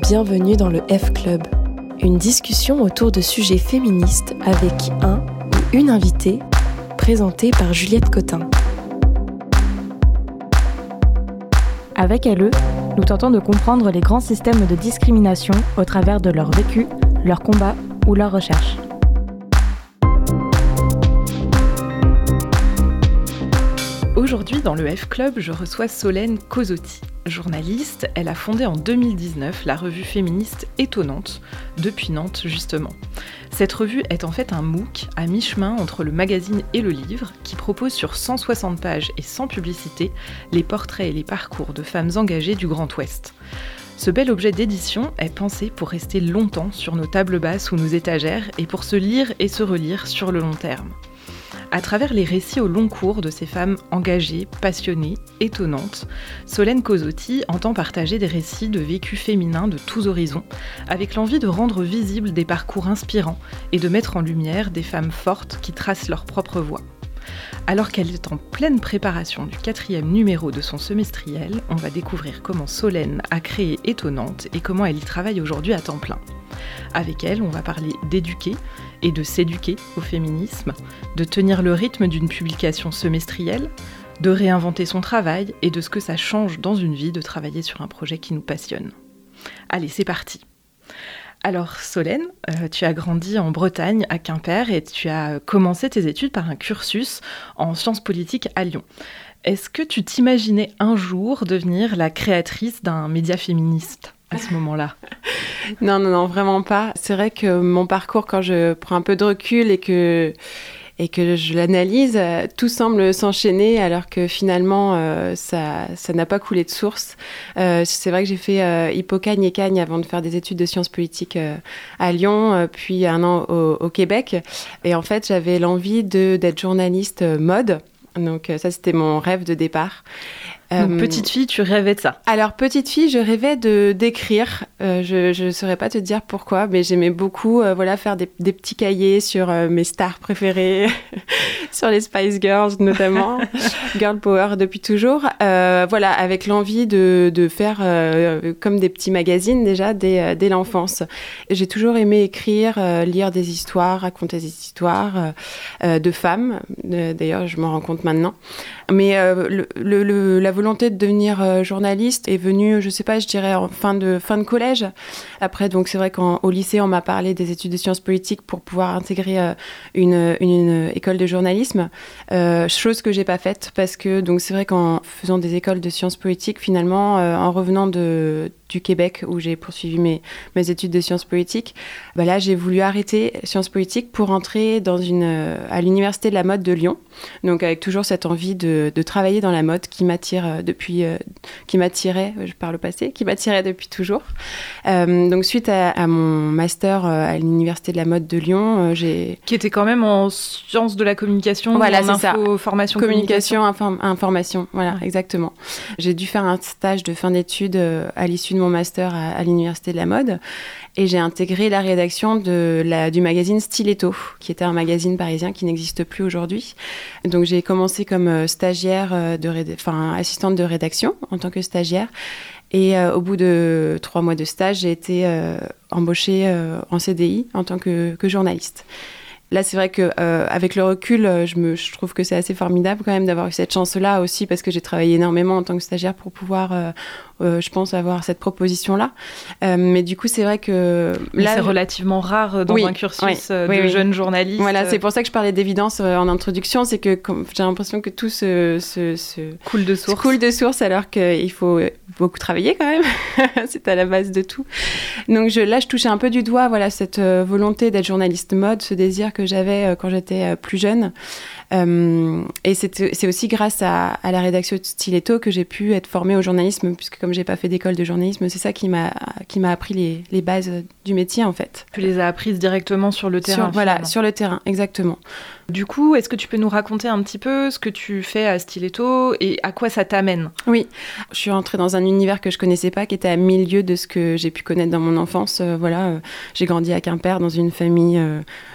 Bienvenue dans le F Club, une discussion autour de sujets féministes avec un ou une invitée, présentée par Juliette Cotin. Avec LE, nous tentons de comprendre les grands systèmes de discrimination au travers de leur vécu, leur combat ou leur recherche. Aujourd'hui, dans le F Club, je reçois Solène Cosotti. Journaliste, elle a fondé en 2019 la revue féministe Étonnante, depuis Nantes justement. Cette revue est en fait un MOOC à mi-chemin entre le magazine et le livre, qui propose sur 160 pages et sans publicité les portraits et les parcours de femmes engagées du Grand Ouest. Ce bel objet d'édition est pensé pour rester longtemps sur nos tables basses ou nos étagères et pour se lire et se relire sur le long terme. À travers les récits au long cours de ces femmes engagées, passionnées, étonnantes, Solène Cosotti entend partager des récits de vécus féminins de tous horizons, avec l'envie de rendre visibles des parcours inspirants et de mettre en lumière des femmes fortes qui tracent leur propre voie. Alors qu'elle est en pleine préparation du quatrième numéro de son semestriel, on va découvrir comment Solène a créé Étonnante et comment elle y travaille aujourd'hui à temps plein. Avec elle, on va parler d'éduquer et de s'éduquer au féminisme, de tenir le rythme d'une publication semestrielle, de réinventer son travail et de ce que ça change dans une vie de travailler sur un projet qui nous passionne. Allez, c'est parti. Alors Solène, euh, tu as grandi en Bretagne, à Quimper, et tu as commencé tes études par un cursus en sciences politiques à Lyon. Est-ce que tu t'imaginais un jour devenir la créatrice d'un média féministe? À ce moment-là Non, non, non, vraiment pas. C'est vrai que mon parcours, quand je prends un peu de recul et que et que je l'analyse, euh, tout semble s'enchaîner alors que finalement euh, ça ça n'a pas coulé de source. Euh, c'est vrai que j'ai fait euh, Hippocagne et Cagne avant de faire des études de sciences politiques à Lyon, puis un an au, au, Québec. Et en fait, j'avais l'envie d'être journaliste mode. Donc ça, c'était mon rêve de départ. Donc, petite fille, tu rêvais de ça Alors, petite fille, je rêvais de d'écrire. Euh, je ne saurais pas te dire pourquoi, mais j'aimais beaucoup euh, voilà, faire des, des, petits cahiers sur euh, mes stars préférées, sur les Spice Girls notamment, Girl Power depuis toujours. voilà, avec l'envie de, de faire comme des petits magazines déjà dès, dès l'enfance. J'ai toujours aimé écrire, lire des histoires, raconter des histoires de femmes. D'ailleurs, je m'en rends compte maintenant. Mais le, le, la volonté de devenir euh, journaliste est venue, je sais pas, je dirais en fin de fin de collège. Après, donc c'est vrai qu'au lycée, on m'a parlé des études de sciences politiques pour pouvoir intégrer euh, une, une, école de journalisme, euh, chose que j'ai pas faite parce que donc c'est vrai qu'en faisant des écoles de sciences politiques, finalement, en revenant de du Québec où j'ai poursuivi mes, mes études de sciences politiques, bah là j'ai voulu arrêter sciences politiques pour entrer dans une, à l'université de la mode de Lyon. Donc avec toujours cette envie de, de travailler dans la mode qui m'attire depuis, euh, qui m'attirait, je parle au passé, qui m'attirait depuis toujours. Euh, donc suite à, à, mon master euh, à l'université de la mode de Lyon, j'ai qui était quand même en sciences de la communication, voilà, en info, formation, communication, inform information, voilà, exactement. J'ai dû faire un stage de fin d'études à l'issue de mon master à, l'université de la mode et j'ai intégré la rédaction du magazine Stiletto, qui était un magazine parisien qui n'existe plus aujourd'hui. Donc j'ai commencé comme stagiaire, de enfin assistante de rédaction en tant que stagiaire. Et euh, au bout de trois mois de stage, j'ai été euh, embauchée euh, en CDI en tant que, journaliste. Là, c'est vrai que euh, avec le recul, je, je trouve que c'est assez formidable quand même d'avoir eu cette chance-là aussi parce que j'ai travaillé énormément en tant que stagiaire pour pouvoir, euh, euh, je pense, avoir cette proposition-là. Euh, mais du coup, c'est vrai que là, c'est relativement rare dans oui, un cursus oui, de oui, jeunes journalistes. Voilà, c'est pour ça que je parlais d'évidence en introduction, c'est que j'ai l'impression que tout se, se, se coule de source. Coule de source alors qu'il faut beaucoup travailler quand même. c'est à la base de tout. Donc je, là, je touchais un peu du doigt, voilà, cette volonté d'être journaliste mode, ce désir que j'avais quand j'étais plus jeune. Euh, et c'est aussi grâce à, à, la rédaction de Stiletto que j'ai pu être formée au journalisme, puisque comme j'ai pas fait d'école de journalisme, c'est ça qui m'a appris les, les, bases du métier en fait. Tu les as apprises directement sur le terrain. Sur, voilà, sur le terrain, exactement. Du coup, est-ce que tu peux nous raconter un petit peu ce que tu fais à Stiletto et à quoi ça t'amène? Oui, je suis entrée dans un univers que je connaissais pas, qui était à milieu de ce que j'ai pu connaître dans mon enfance. voilà, j'ai grandi à Quimper dans une famille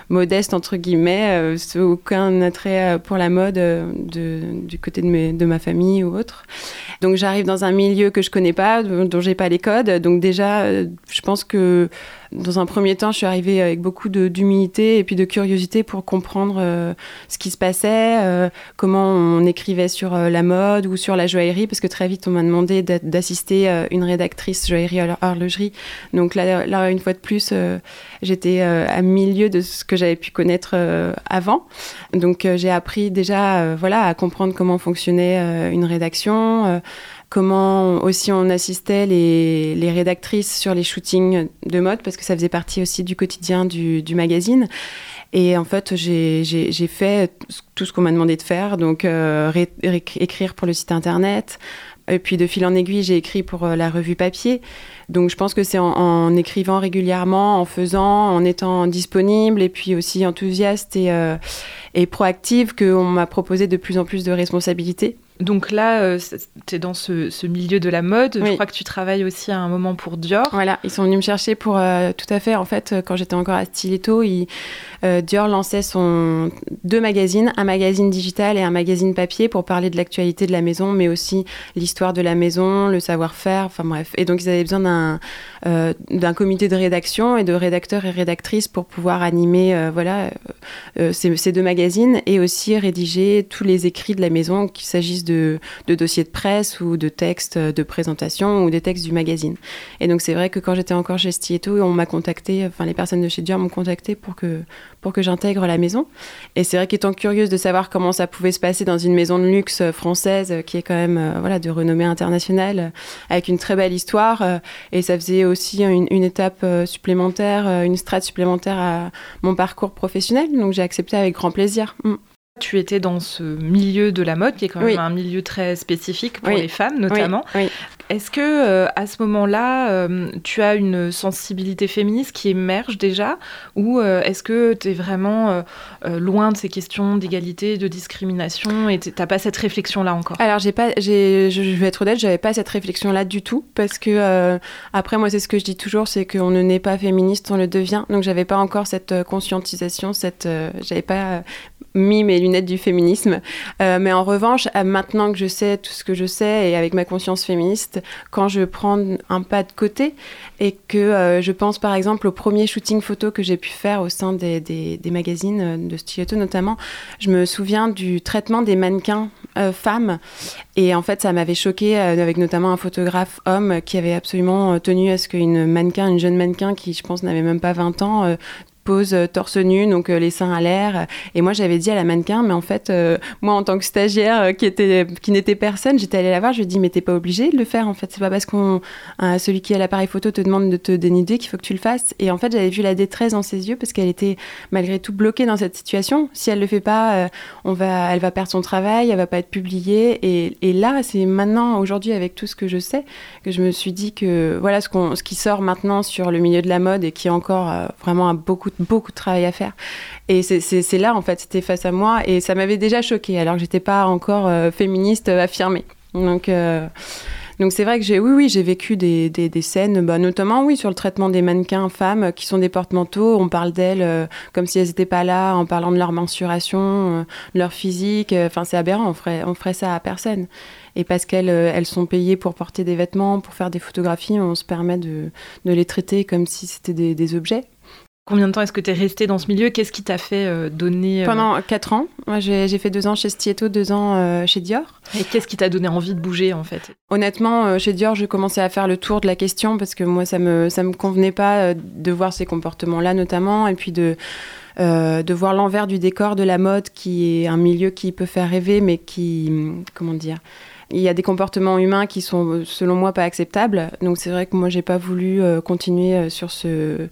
modeste entre guillemets, aucun attrait pour la mode de, du côté de, de ma famille ou autre. Donc j'arrive dans un milieu que je connais pas, dont j'ai pas les codes. Donc déjà, je pense que dans un premier temps, je suis arrivée avec beaucoup d'humilité et puis de curiosité pour comprendre euh, ce qui se passait, euh, comment on écrivait sur euh, la mode ou sur la joaillerie, parce que très vite, on m'a demandé d'assister une rédactrice joaillerie à horlogerie. Donc là, là, une fois de plus, j'étais à milieu de ce que j'avais pu connaître avant. Donc j'ai appris déjà voilà, à comprendre comment fonctionnait une rédaction comment aussi on assistait les, rédactrices sur les shootings de mode, parce que ça faisait partie aussi du quotidien du, magazine. Et en fait, j'ai fait tout ce qu'on m'a demandé de faire, donc euh, écrire pour le site internet. Et puis de fil en aiguille, j'ai écrit pour euh, la revue papier. Donc je pense que c'est en, écrivant régulièrement, en faisant, en étant disponible et puis aussi enthousiaste et, euh, et proactive qu'on m'a proposé de plus en plus de responsabilités. Donc là, euh, tu es dans ce, milieu de la mode. Je crois que tu travailles aussi à un moment pour Dior. Voilà, ils sont venus me chercher pour euh, tout à fait. En fait, euh, quand j'étais encore à Stiletto, Dior lançait son deux magazines, un magazine digital et un magazine papier pour parler de l'actualité de la maison, mais aussi l'histoire de la maison, le savoir-faire. Enfin bref. Et donc ils avaient besoin d'un d'un comité de rédaction et de rédacteurs et rédactrices pour pouvoir animer voilà ces, deux magazines et aussi rédiger tous les écrits de la maison, qu'il s'agisse de, dossiers de presse ou de textes de présentation ou des textes du magazine. Et donc c'est vrai que quand j'étais encore chez Stieto, on m'a contacté, enfin les personnes de chez Dior m'ont contacté pour que, pour que j'intègre la maison. Et c'est vrai qu'étant curieuse de savoir comment ça pouvait se passer dans une maison de luxe française qui est quand même euh, voilà, de renommée internationale, avec une très belle histoire, euh, et ça faisait aussi une, étape euh, supplémentaire, une strate supplémentaire à mon parcours professionnel. Donc j'ai accepté avec grand plaisir. Mm. Tu étais dans ce milieu de la mode, qui est quand même un milieu très spécifique pour les femmes notamment. Est-ce que euh, à ce moment-là, euh, tu as une sensibilité féministe qui émerge déjà, ou euh, est-ce que tu es vraiment loin de ces questions d'égalité, de discrimination, et t'as pas cette réflexion-là encore? Alors j'ai pas, je vais être honnête, j'avais pas cette réflexion-là du tout, parce que après moi c'est ce que je dis toujours, c'est qu'on ne naît pas féministe, on le devient. Donc j'avais pas encore cette conscientisation, cette, j'avais pas mis mes lunettes du féminisme. Euh, mais en revanche, maintenant que je sais tout ce que je sais et avec ma conscience féministe, quand je prends un pas de côté et que euh, je pense par exemple au premier shooting photo que j'ai pu faire au sein des, des, magazines euh, de Stiletto notamment, je me souviens du traitement des mannequins femmes et en fait ça m'avait choqué avec notamment un photographe homme qui avait absolument tenu à ce qu'une mannequin, une jeune mannequin qui je pense n'avait même pas 20 ans pose euh, torse nu, donc euh, les seins à l'air. Et moi, j'avais dit à la mannequin, mais en fait, euh, moi, en tant que stagiaire qui, était, qui n'était personne, j'étais allée la voir, je lui ai dit, mais t'es pas obligé de le faire, en fait. C'est pas parce qu'on celui qui a l'appareil photo te demande de te dénider qu'il faut que tu le fasses. Et en fait, j'avais vu la détresse dans ses yeux parce qu'elle était malgré tout bloquée dans cette situation. Si elle le fait pas, on va, elle va perdre son travail, elle va pas être publiée. Et, là, c'est maintenant, aujourd'hui, avec tout ce que je sais, que je me suis dit que voilà ce, qu'on, ce qui sort maintenant sur le milieu de la mode et qui encore vraiment a beaucoup beaucoup de travail à faire. Et c'est là, en fait, c'était face à moi et ça m'avait déjà choqué alors que j'étais pas encore euh, féministe euh, affirmée. Donc. Euh, donc c'est vrai que j'ai oui oui j'ai vécu des, des, scènes bah, notamment oui sur le traitement des mannequins femmes qui sont des porte-manteaux on parle d'elles comme si elles n'étaient pas là en parlant de leur mensuration de leur physique enfin c'est aberrant on ferait on ferait ça à personne et parce qu'elles elles sont payées pour porter des vêtements pour faire des photographies on se permet de, de les traiter comme si c'était des objets Combien de temps est-ce que tu es resté dans ce milieu? Qu'est-ce qui t'a fait euh, donner... Euh, Pendant 4 ans. j'ai fait 2 ans chez Stietto, 2 ans euh, chez Dior. Et qu'est-ce qui t'a donné envie de bouger en fait? Honnêtement, chez Dior, je commençais à faire le tour de la question parce que moi, ça me, ça me convenait pas de voir ces comportements-là notamment et puis de... de voir l'envers du décor de la mode, qui est un milieu qui peut faire rêver, mais qui, comment dire, il y a des comportements humains qui sont, selon moi, pas acceptables. Donc c'est vrai que moi, j'ai pas voulu continuer sur ce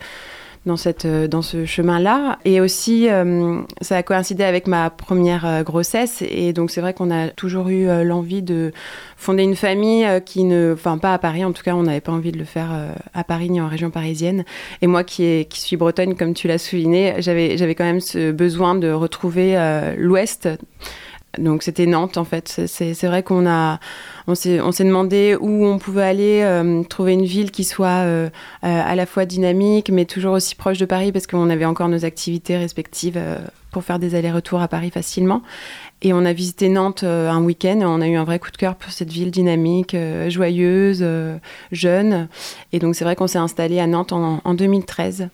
dans, cette, euh, dans ce chemin-là. Et aussi, euh, ça a coïncidé avec ma première euh, grossesse. Et donc, c'est vrai qu'on a toujours eu l'envie de fonder une famille qui ne. Enfin, pas à Paris, en tout cas, on n'avait pas envie de le faire à Paris ni en région parisienne. Et moi, qui, est, qui suis bretonne, comme tu l'as souligné, j'avais quand même ce besoin de retrouver l'Ouest Donc c'était Nantes en fait. C'est vrai qu'on a, on s'est demandé où on pouvait aller euh, trouver une ville qui soit euh, à la fois dynamique, mais toujours aussi proche de Paris parce qu'on avait encore nos activités respectives pour faire des allers-retours à Paris facilement. Et on a visité Nantes un week-end on a eu un vrai coup de cœur pour cette ville dynamique, joyeuse, jeune. Et donc c'est vrai qu'on s'est installé à Nantes en 2013.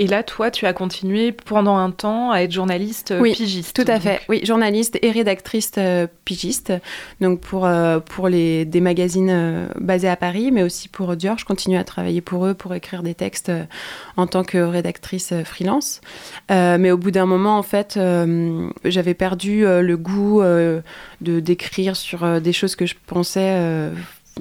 Et là, toi, tu as continué pendant un temps à être journaliste oui, pigiste. Tout à fait. Oui, journaliste et rédactrice euh, pigiste. Donc pour, euh, pour les, des magazines euh, basés à Paris, mais aussi pour Dior. Je continue à travailler pour eux pour écrire des textes en tant que rédactrice freelance. mais au bout d'un moment, en fait, j'avais perdu le goût de d'écrire sur des choses que je pensais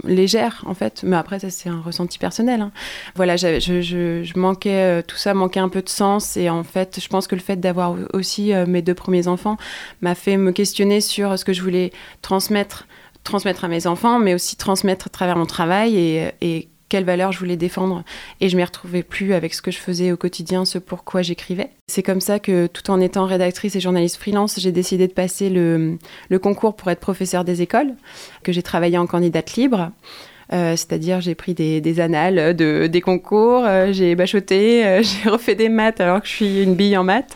légère en fait mais après ça c'est un ressenti personnel hein. voilà je, je, manquais euh, tout ça manquait un peu de sens et en fait je pense que le fait d'avoir aussi euh, mes deux premiers enfants m'a fait me questionner sur ce que je voulais transmettre transmettre à mes enfants mais aussi transmettre à travers mon travail et quelles valeurs je voulais défendre et je m'y retrouvais plus avec ce que je faisais au quotidien, ce pourquoi j'écrivais. C'est comme ça que tout en étant rédactrice et journaliste freelance, j'ai décidé de passer le, le concours pour être professeur des écoles, que j'ai travaillé en candidate libre. Euh, c'est-à-dire j'ai pris des, annales de, des concours, euh, j'ai bachoté, euh, j'ai refait des maths alors que je suis une bille en maths.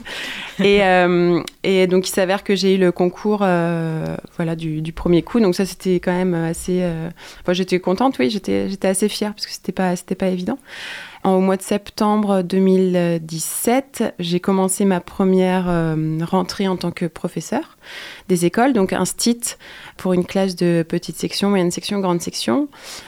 Et, et donc il s'avère que j'ai eu le concours voilà, du, premier coup. Donc ça c'était quand même assez... j'étais contente, oui, j'étais assez fière parce que c'était pas, pas évident. Au mois de septembre 2017, j'ai commencé ma première rentrée en tant que professeur des écoles, donc un STIT pour une classe de petite section, moyenne section, grande section,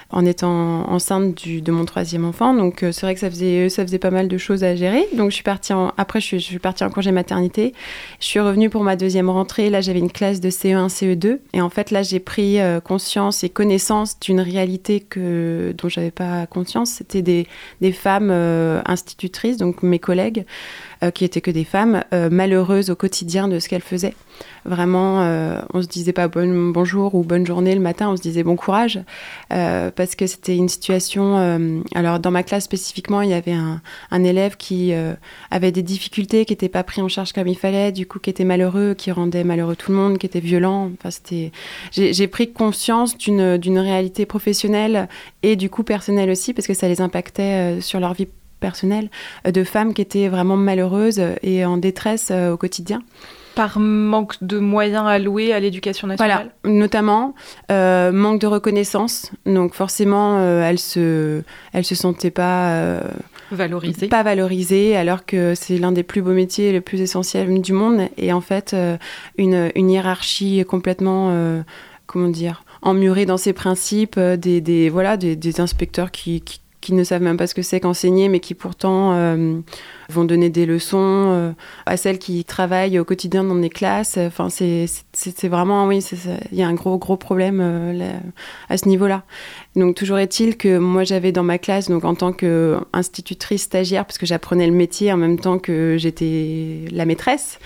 en étant enceinte de mon troisième enfant. Donc euh, c'est vrai que ça faisait, ça faisait pas mal de choses à gérer. Donc je suis partie en, après je suis, je partie en congé maternité. Je suis revenue pour ma deuxième rentrée. Là j'avais une classe de CE1, CE2. Et en fait là j'ai pris euh, conscience et connaissance d'une réalité que, dont j'avais pas conscience. C'était des, des femmes euh, institutrices, donc mes collègues, qui étaient que des femmes, malheureuses au quotidien de ce qu'elles faisaient. Vraiment, euh, on se disait pas bon, bonjour ou bonne journée le matin, on se disait bon courage euh, parce que c'était une situation. Euh, alors dans ma classe spécifiquement, il y avait un, élève qui avait des difficultés, qui n'était pas pris en charge comme il fallait, du coup qui était malheureux, qui rendait malheureux tout le monde, qui était violent. Enfin, c'était. J'ai pris conscience d'une réalité professionnelle et du coup personnelle aussi parce que ça les impactait sur leur vie personnelle de femmes qui étaient vraiment malheureuses et en détresse au quotidien. Par manque de moyens alloués à l'éducation nationale Voilà, notamment euh, manque de reconnaissance. Donc forcément, euh, elle se, elle se sentait pas euh, valorisée. Pas valorisée, alors que c'est l'un des plus beaux métiers, les plus essentiels du monde. Et en fait, une, une, hiérarchie complètement, comment dire, emmurée dans ses principes, des, des voilà, des, des inspecteurs qui, qui qui ne savent même pas ce que c'est qu'enseigner, mais qui pourtant euh, vont donner des leçons euh, à celles qui travaillent au quotidien dans des classes. Enfin, c'est vraiment, oui, il y a un gros, gros problème euh, à ce niveau-là. Donc, toujours est-il que moi, j'avais dans ma classe, donc en tant qu'institutrice stagiaire, parce que j'apprenais le métier en même temps que j'étais la maîtresse.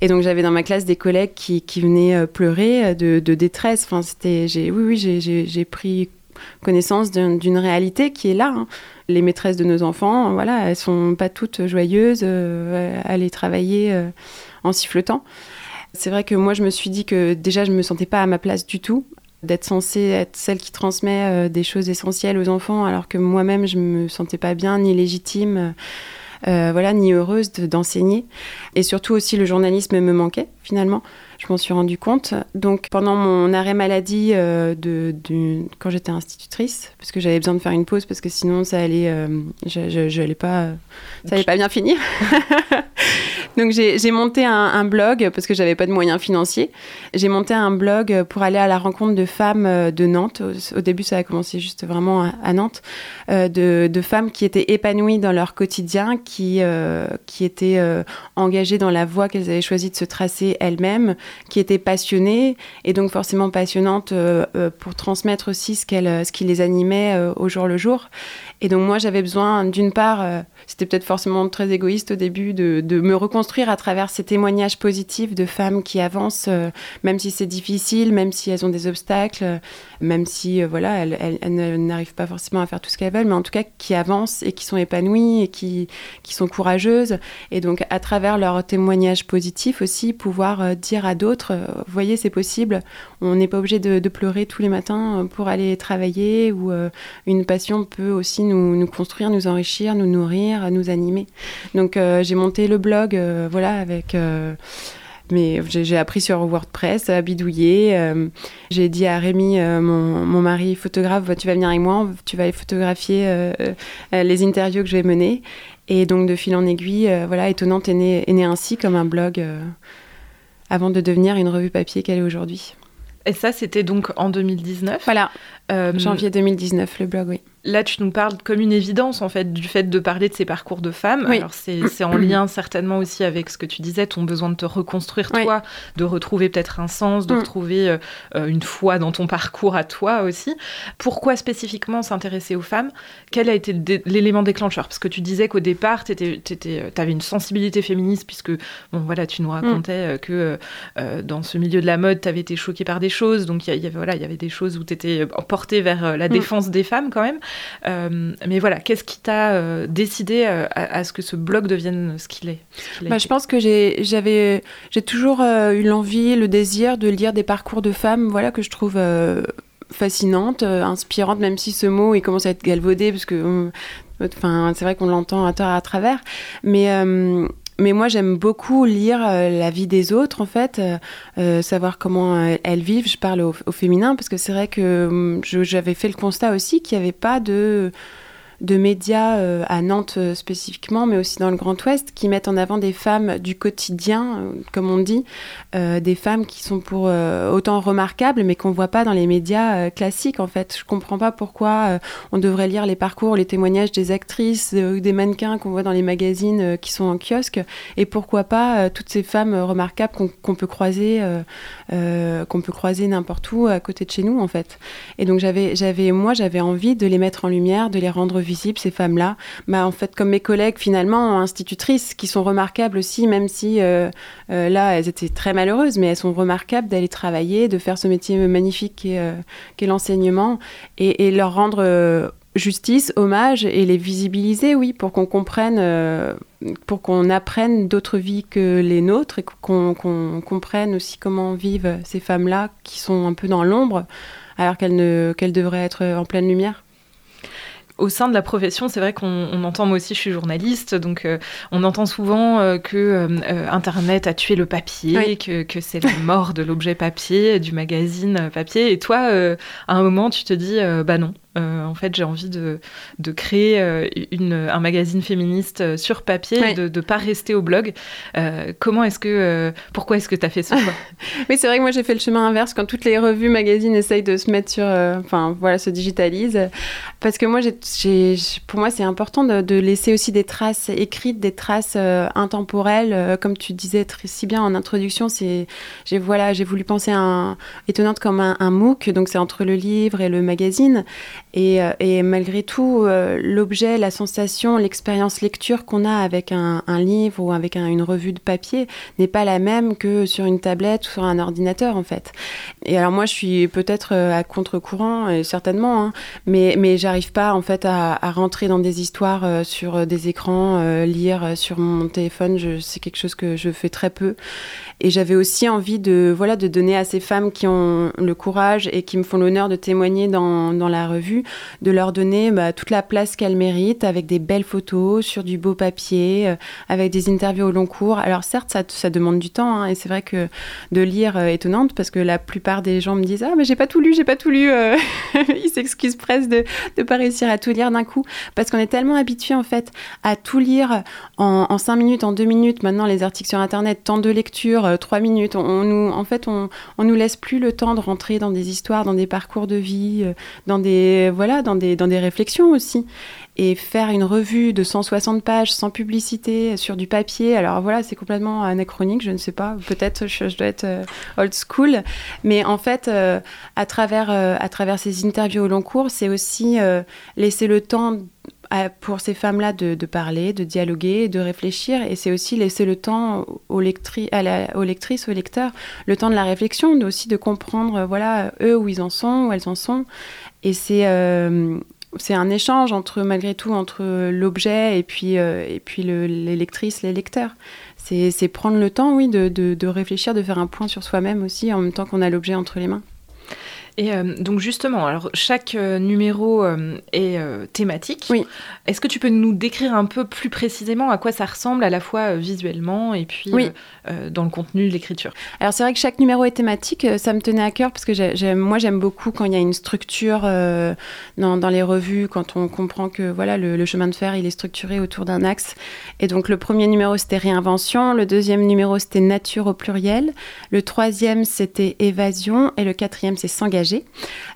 Et donc j'avais dans ma classe des collègues qui, venaient pleurer de, de détresse. Enfin, c'était, oui, oui, j'ai pris connaissance d'une réalité qui est là. Hein. Les maîtresses de nos enfants, voilà, elles sont pas toutes joyeuses euh, à aller travailler euh, en sifflotant. C'est vrai que moi, je me suis dit que déjà, je me sentais pas à ma place du tout d'être censée être celle qui transmet euh, des choses essentielles aux enfants, alors que moi-même, je me sentais pas bien ni légitime. voilà, ni heureuse d'enseigner. et surtout aussi, le journalisme me manquait finalement je m'en suis rendu compte. Donc pendant mon arrêt maladie euh, de, quand j'étais institutrice, parce que j'avais besoin de faire une pause parce que sinon ça allait, euh, je, pas, ça allait pas bien finir. Donc j'ai monté un, blog parce que j'avais pas de moyens financiers. J'ai monté un blog pour aller à la rencontre de femmes euh, de Nantes. Au, début, ça a commencé juste vraiment à, Nantes, de, de, femmes qui étaient épanouies dans leur quotidien, qui, qui étaient engagées dans la voie qu'elles avaient choisi de se tracer elles-mêmes, qui était passionnée et donc forcément passionnante euh, euh, pour transmettre aussi ce, qu'elle, ce qui les animait euh, au jour le jour. Et donc moi j'avais besoin d'une part, c'était peut-être forcément très égoïste au début, de, me reconstruire construire à travers ces témoignages positifs de femmes qui avancent, même si c'est difficile, même si elles ont des obstacles, même si voilà, elles, elles, n'arrivent pas forcément à faire tout ce qu'elles veulent, mais en tout cas qui avancent et qui sont épanouies et qui, qui sont courageuses. Et donc à travers leurs témoignages positifs aussi, pouvoir dire à d'autres, voyez, c'est possible, on n'est pas obligé de, de, pleurer tous les matins pour aller travailler ou une passion peut aussi nous, construire, nous enrichir, nous nourrir, nous animer. Donc euh, j'ai monté le blog, euh, voilà, avec euh, mais j'ai appris sur WordPress à bidouiller. j'ai dit à Rémi, mon, mon, mari photographe, tu vas venir avec moi, tu vas photographier les interviews que je vais mener. Et donc de fil en aiguille, voilà, étonnante est né, est né ainsi comme un blog avant de devenir une revue papier qu'elle est aujourd'hui. Et ça, c'était donc en 2019. Voilà. Janvier 2019, le blog, oui là, tu nous parles comme une évidence, en fait, du fait de parler de ces parcours de femmes. Alors, c'est en lien certainement aussi avec ce que tu disais, ton besoin de te reconstruire toi, de retrouver peut-être un sens, de mm. retrouver euh, euh, une foi dans ton parcours à toi aussi. Pourquoi spécifiquement s'intéresser aux femmes? Quel a été l'élément déclencheur? Parce que tu disais qu'au départ, tu euh, avais une sensibilité féministe, puisque, bon, voilà, tu nous racontais mm. que dans ce milieu de la mode, tu avais été choquée par des choses. Donc, il y, avait, voilà, y avait des choses où tu étais vers la mm. défense des femmes quand même. Euh, mais voilà, qu'est-ce qui t'a euh, décidé euh, à, ce que ce blog devienne ce qu'il est, bah, Je pense que j'ai toujours eu l'envie, le désir de lire des parcours de femmes voilà, que je trouve fascinantes, inspirantes, même si ce mot il commence à être galvaudé, parce que enfin, c'est vrai qu'on l'entend à tort à travers. Mais mais moi, j'aime beaucoup lire euh, la vie des autres, en fait, euh, euh, savoir comment elles vivent. Je parle au, au féminin parce que c'est vrai que hum, j'avais fait le constat aussi qu'il n'y avait pas de de médias euh, à Nantes euh, spécifiquement, mais aussi dans le Grand Ouest, qui mettent en avant des femmes du quotidien, euh, comme on dit, des femmes qui sont pour autant remarquables, mais qu'on ne voit pas dans les médias classiques. En fait, je comprends pas pourquoi on devrait lire les parcours, les témoignages des actrices, des mannequins qu'on voit dans les magazines qui sont en kiosque, et pourquoi pas toutes ces femmes remarquables qu'on peut croiser, qu'on peut croiser n'importe où à côté de chez nous, en fait. Et donc moi, j'avais envie de les mettre en lumière, de les rendre visibles, ces femmes-là. Bah, en fait, comme mes collègues, finalement, institutrices, qui sont remarquables aussi, même si euh, euh, là, elles étaient très malheureuses, mais elles sont remarquables d'aller travailler, de faire ce métier magnifique qui est, euh, l'enseignement, et, leur rendre justice, hommage, et les visibiliser, oui, pour qu'on comprenne pour qu'on apprenne d'autres vies que les nôtres et qu'on comprenne aussi comment vivent ces femmes-là qui sont un peu dans l'ombre alors qu'elles qu'elles devraient être en pleine lumière au sein de la profession, c'est vrai qu'on entend, moi aussi je suis journaliste, donc euh, on entend souvent euh, que euh, Internet a tué le papier, que, que c'est la mort de l'objet papier, du magazine papier. Et toi, à un moment, tu te dis, bah non, euh, en fait, j'ai envie de, de créer euh, une, un magazine féministe euh, sur papier, de ne pas rester au blog. comment est-ce que, pourquoi est-ce que tu as fait ce choix? Oui, c'est vrai que moi j'ai fait le chemin inverse quand toutes les revues, magazines essayent de se mettre sur, enfin voilà, se digitalisent. Parce que moi, pour moi, c'est important de, de, laisser aussi des traces écrites, des traces intemporelles, comme tu disais très, si bien en introduction. C'est, j'ai voilà, j'ai voulu penser à un, étonnante comme un, un MOOC, donc c'est entre le livre et le magazine. Euh, et, malgré tout, euh, l'objet, la sensation, l'expérience lecture qu'on a avec un, livre ou avec une revue de papier n'est pas la même que sur une tablette ou sur un ordinateur, en fait. Et alors moi, je suis peut-être euh, à contre-courant, certainement, hein, mais, mais j'arrive pas, en fait, à, rentrer dans des histoires sur des écrans, lire sur mon téléphone. C'est quelque chose que je fais très peu. Et j'avais aussi envie de, voilà, de donner à ces femmes qui ont le courage et qui me font l'honneur de témoigner dans, dans, la revue, de leur donner bah, toute la place qu'elles méritent avec des belles photos, sur du beau papier, euh, avec des interviews au long cours. Alors certes, ça, demande du temps, hein, et c'est vrai que de lire euh, étonnante parce que la plupart des gens me disent Ah, mais j'ai pas tout lu, j'ai pas tout lu. Euh. Ils s'excusent presque de ne pas réussir à tout lire d'un coup parce qu'on est tellement habitué en fait à tout lire en, en 5 minutes, en 2 minutes. Maintenant, les articles sur Internet, temps de lecture, euh, trois minutes. On, nous, en fait, on, nous laisse plus le temps de rentrer dans des histoires, dans des parcours de vie, dans des voilà, dans des dans des réflexions aussi. Et faire une revue de 160 pages sans publicité sur du papier, alors voilà, c'est complètement anachronique, je ne sais pas, peut-être je, dois être euh, old school, mais en fait, à travers à travers ces interviews au long cours, c'est aussi laisser le temps pour ces femmes-là de, parler, de dialoguer, de réfléchir. Et c'est aussi laisser le temps aux, lectrices, aux lectrices, aux lecteurs, le temps de la réflexion, mais aussi de comprendre, voilà, eux où ils en sont, où elles en sont. Et c'est c'est un échange entre malgré tout entre l'objet et puis et puis les lectrices, les lecteurs c'est prendre le temps, oui, de, de, réfléchir, de faire un point sur soi-même aussi, en même temps qu'on a l'objet entre les mains. Et euh, donc justement, alors chaque euh, numéro euh, est thématique. Oui. Est-ce que tu peux nous décrire un peu plus précisément à quoi ça ressemble à la fois visuellement et puis dans le contenu de l'écriture? Alors c'est vrai que chaque numéro est thématique. Ça me tenait à cœur parce que moi j'aime beaucoup quand il y a une structure dans, dans, les revues, quand on comprend que voilà le, le, chemin de fer il est structuré autour d'un axe. Et donc le premier numéro c'était réinvention, le deuxième numéro c'était nature au pluriel, le troisième c'était évasion et le quatrième c'est s'engager.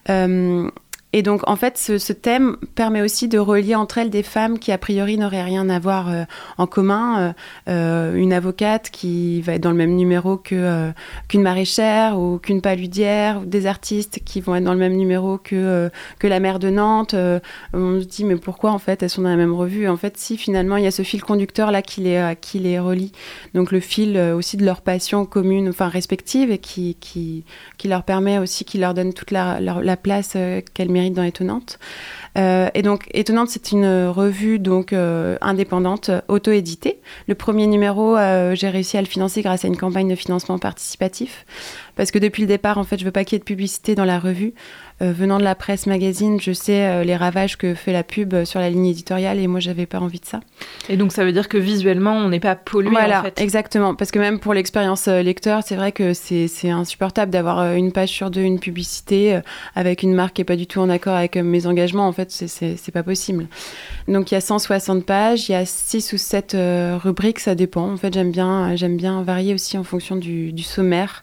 Euh, et donc, en fait, ce, thème permet aussi de relier entre elles des femmes qui, a priori, n'auraient rien à voir euh, en commun. Euh, euh, une avocate qui va être dans le même numéro qu'une maraîchère ou qu'une paludière, des artistes qui vont être dans le même numéro que, que la mère de Nantes. on se dit, mais pourquoi, en fait, elles sont dans la même revue? En fait, si, finalement, il y a ce fil conducteur là qui les, qui les relie. Donc, le fil aussi de leur passion commune, enfin respective, et qui, qui, qui leur permet aussi, qui leur donne toute la, la place qu'elles méritent dans Étonnante. Euh, et donc, Étonnante, c'est une revue donc euh, indépendante, auto-éditée. Le premier numéro, euh, j'ai réussi à le financer grâce à une campagne de financement participatif. Parce que depuis le départ, en fait, je veux pas qu'il y ait de publicité dans la revue. Euh, venant de la presse magazine, je sais euh, les ravages que fait la pub sur la ligne éditoriale et moi, j'avais pas envie de ça. Et donc, ça veut dire que visuellement, on n'est pas pollué. Voilà, en fait. exactement. Parce que même pour l'expérience euh, lecteur, c'est vrai que c'est insupportable d'avoir une page sur deux, une publicité avec une marque qui est pas du tout en accord avec mes engagements. En fait, c'est pas possible. Donc, il y a 160 pages, il y a 6 ou 7 rubriques, ça dépend. En fait, j'aime bien, j'aime bien varier aussi en fonction du, du sommaire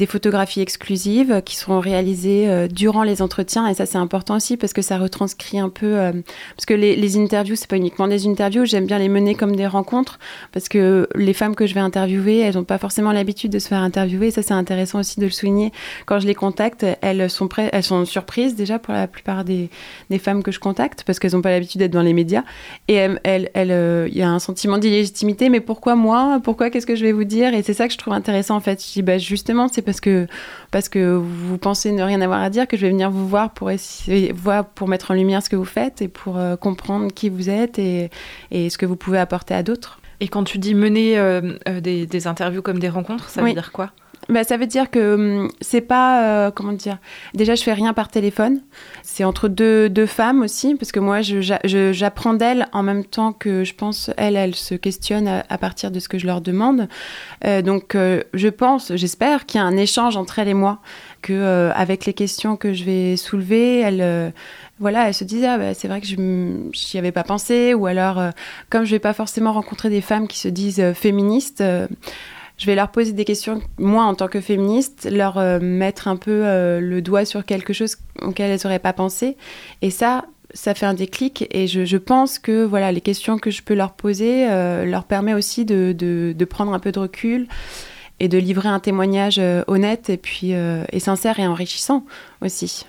des photographies exclusives qui seront réalisées euh, durant les entretiens. Et ça, c'est important aussi parce que ça retranscrit un peu. Euh, parce que les, interviews, c'est pas uniquement des interviews. J'aime bien les mener comme des rencontres parce que les femmes que je vais interviewer, elles n'ont pas forcément l'habitude de se faire interviewer. Ça, c'est intéressant aussi de le souligner. Quand je les contacte, elles sont, prêtes, elles sont surprises déjà pour la plupart des, des femmes que je contacte parce qu'elles n'ont pas l'habitude d'être dans les médias. Et il euh, y a un sentiment d'illégitimité. Mais pourquoi moi? Pourquoi? Qu'est-ce que je vais vous dire? Et c'est ça que je trouve intéressant en fait. Je dis, bah, justement, c'est parce que, parce que vous pensez ne rien avoir à dire que je vais venir vous voir pour, essayer, voir, pour mettre en lumière ce que vous faites et pour euh, comprendre qui vous êtes et, et, ce que vous pouvez apporter à d'autres. Et quand tu dis mener euh, euh, des, des, interviews comme des rencontres, ça veut dire quoi? Bah, ça veut dire que hum, c'est pas. Euh, comment dire Déjà, je fais rien par téléphone. C'est entre deux, deux, femmes aussi, parce que moi, j'apprends d'elles en même temps que je pense, elles, elles se questionnent à, partir de ce que je leur demande. Euh, donc, euh, je pense, j'espère qu'il y a un échange entre elles et moi, que avec les questions que je vais soulever, elles voilà, elles se disaient, ah, bah, c'est vrai que je n'y avais pas pensé, ou alors, comme je vais pas forcément rencontrer des femmes qui se disent féministes, je vais leur poser des questions, moi en tant que féministe, leur euh, mettre un peu euh, le doigt sur quelque chose auquel elles n'auraient pas pensé. Et ça, ça fait un déclic. Et je, pense que voilà, les questions que je peux leur poser euh, leur permet aussi de, de, prendre un peu de recul et de livrer un témoignage honnête et puis et sincère et enrichissant aussi.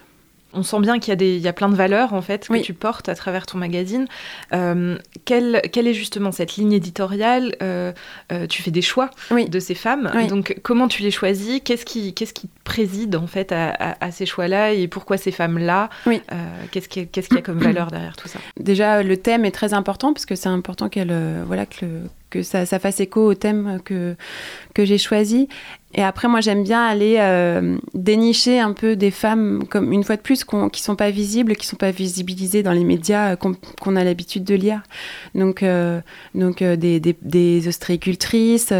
On sent bien qu'il y, a des, il y a plein de valeurs en fait que tu portes à travers ton magazine. Euh, quelle, quelle, est justement cette ligne éditoriale euh, euh, Tu fais des choix de ces femmes. Donc comment tu les choisis? Qu'est-ce qui, qu'est-ce qui préside en fait à, ces choix-là? Et pourquoi ces femmes-là? Qu'est-ce qu'il y, y, a comme valeur derrière tout ça? Déjà, le thème est très important parce que c'est important qu'elle, voilà, que, le, que ça, fasse écho au thème que, que j'ai choisi. Et après, moi, j'aime bien aller euh, dénicher un peu des femmes, comme une fois de plus, qui sont pas visibles, qui sont pas visibilisées dans les médias euh, qu'on a l'habitude de lire. Donc, euh, donc des, des, des, ostréicultrices,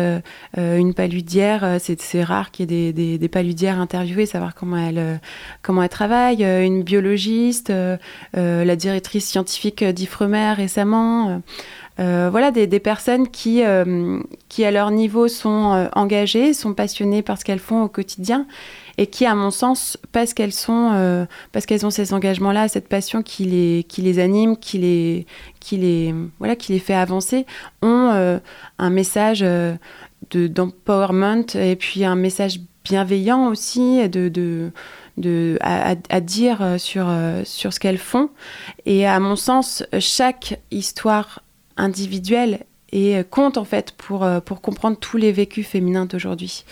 une paludière, c'est rare qu'il y ait des, des, paludières interviewées, savoir comment elles, comment elles travaillent, une biologiste, la directrice scientifique d'Ifremer récemment. Euh, voilà, des, personnes qui, euh, qui, à leur niveau, sont euh, engagées, sont passionnées par ce qu'elles font au quotidien et qui, à mon sens, parce qu'elles sont, parce qu'elles ont ces engagements-là, cette passion qui les, qui les anime, qui les, qui les, voilà, qui les fait avancer, ont un message d'empowerment et puis un message bienveillant aussi, de, de de, à, à dire sur, sur ce qu'elles font. Et à mon sens, chaque histoire individuelle et compte en fait pour, pour comprendre tous les vécus féminins d'aujourd'hui.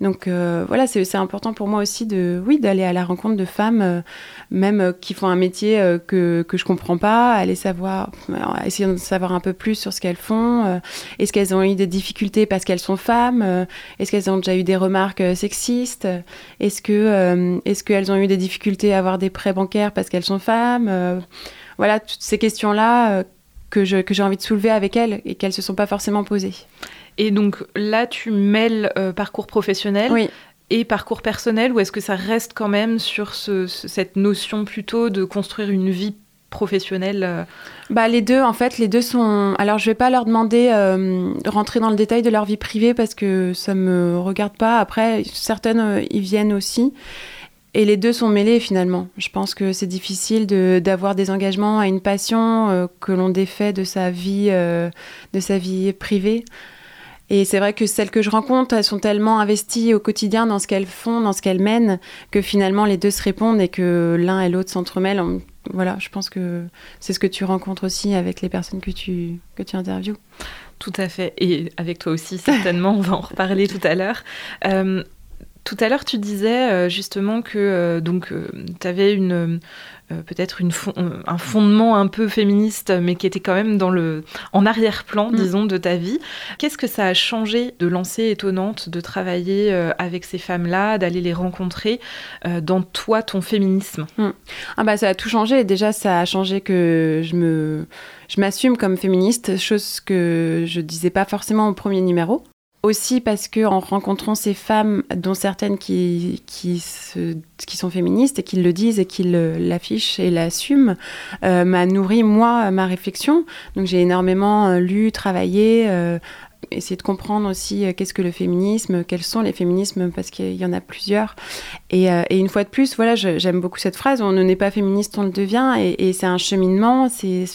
Donc euh, voilà, c'est important pour moi aussi de, oui, d'aller à la rencontre de femmes, euh, même euh, qui font un métier que, que je comprends pas, aller savoir, essayer de savoir un peu plus sur ce qu'elles font. Est-ce qu'elles ont eu des difficultés parce qu'elles sont femmes Est-ce qu'elles ont déjà eu des remarques sexistes Est-ce que, est-ce qu'elles ont eu des difficultés à avoir des prêts bancaires parce qu'elles sont femmes Voilà, toutes ces questions-là que, je, que j'ai envie de soulever avec elles et qu'elles se sont pas forcément posées. Et donc là, tu mêles euh, parcours professionnel et parcours personnel, ou est-ce que ça reste quand même sur cette notion plutôt de construire une vie professionnelle euh bah, Les deux, en fait, les deux sont... Alors, je vais pas leur demander euh, de rentrer dans le détail de leur vie privée parce que ça me regarde pas. Après, certaines, y viennent aussi. Et les deux sont mêlés finalement. Je pense que c'est difficile d'avoir des engagements à une passion que l'on défait de sa vie, de sa vie privée. Et c'est vrai que celles que je rencontre, elles sont tellement investies au quotidien dans ce qu'elles font, dans ce qu'elles mènent, que finalement les deux se répondent et que l'un et l'autre s'entremêlent. Voilà, je pense que c'est ce que tu rencontres aussi avec les personnes que tu, que tu interviews. Tout à fait. Et avec toi aussi, certainement, on va en reparler tout à l'heure. Euh, tout à l'heure, tu disais euh, justement que euh, donc tu avais une euh, peut-être euh, un fondement un peu féministe, mais qui était quand même dans le, en arrière-plan, mm. disons, de ta vie. Qu'est-ce que ça a changé de lancer étonnante, de travailler euh, avec ces femmes-là, d'aller les rencontrer dans toi, ton féminisme? Mm. ah bah, Ça a tout changé. Déjà, ça a changé que je me je m'assume comme féministe, chose que je disais pas forcément au premier numéro. Aussi parce que en rencontrant ces femmes, dont certaines qui, qui, qui sont féministes et qui le disent et qui l'affichent et l'assument, euh, m'a nourri moi ma réflexion. Donc j'ai énormément euh, lu, travaillé, euh, essayer de comprendre aussi euh, qu'est-ce que le féminisme, quels sont les féminismes, parce qu'il y en a plusieurs. Et, euh, une fois de plus, voilà, j'aime beaucoup cette phrase, on ne n'est pas féministe, on le devient, et, c'est un cheminement, c'est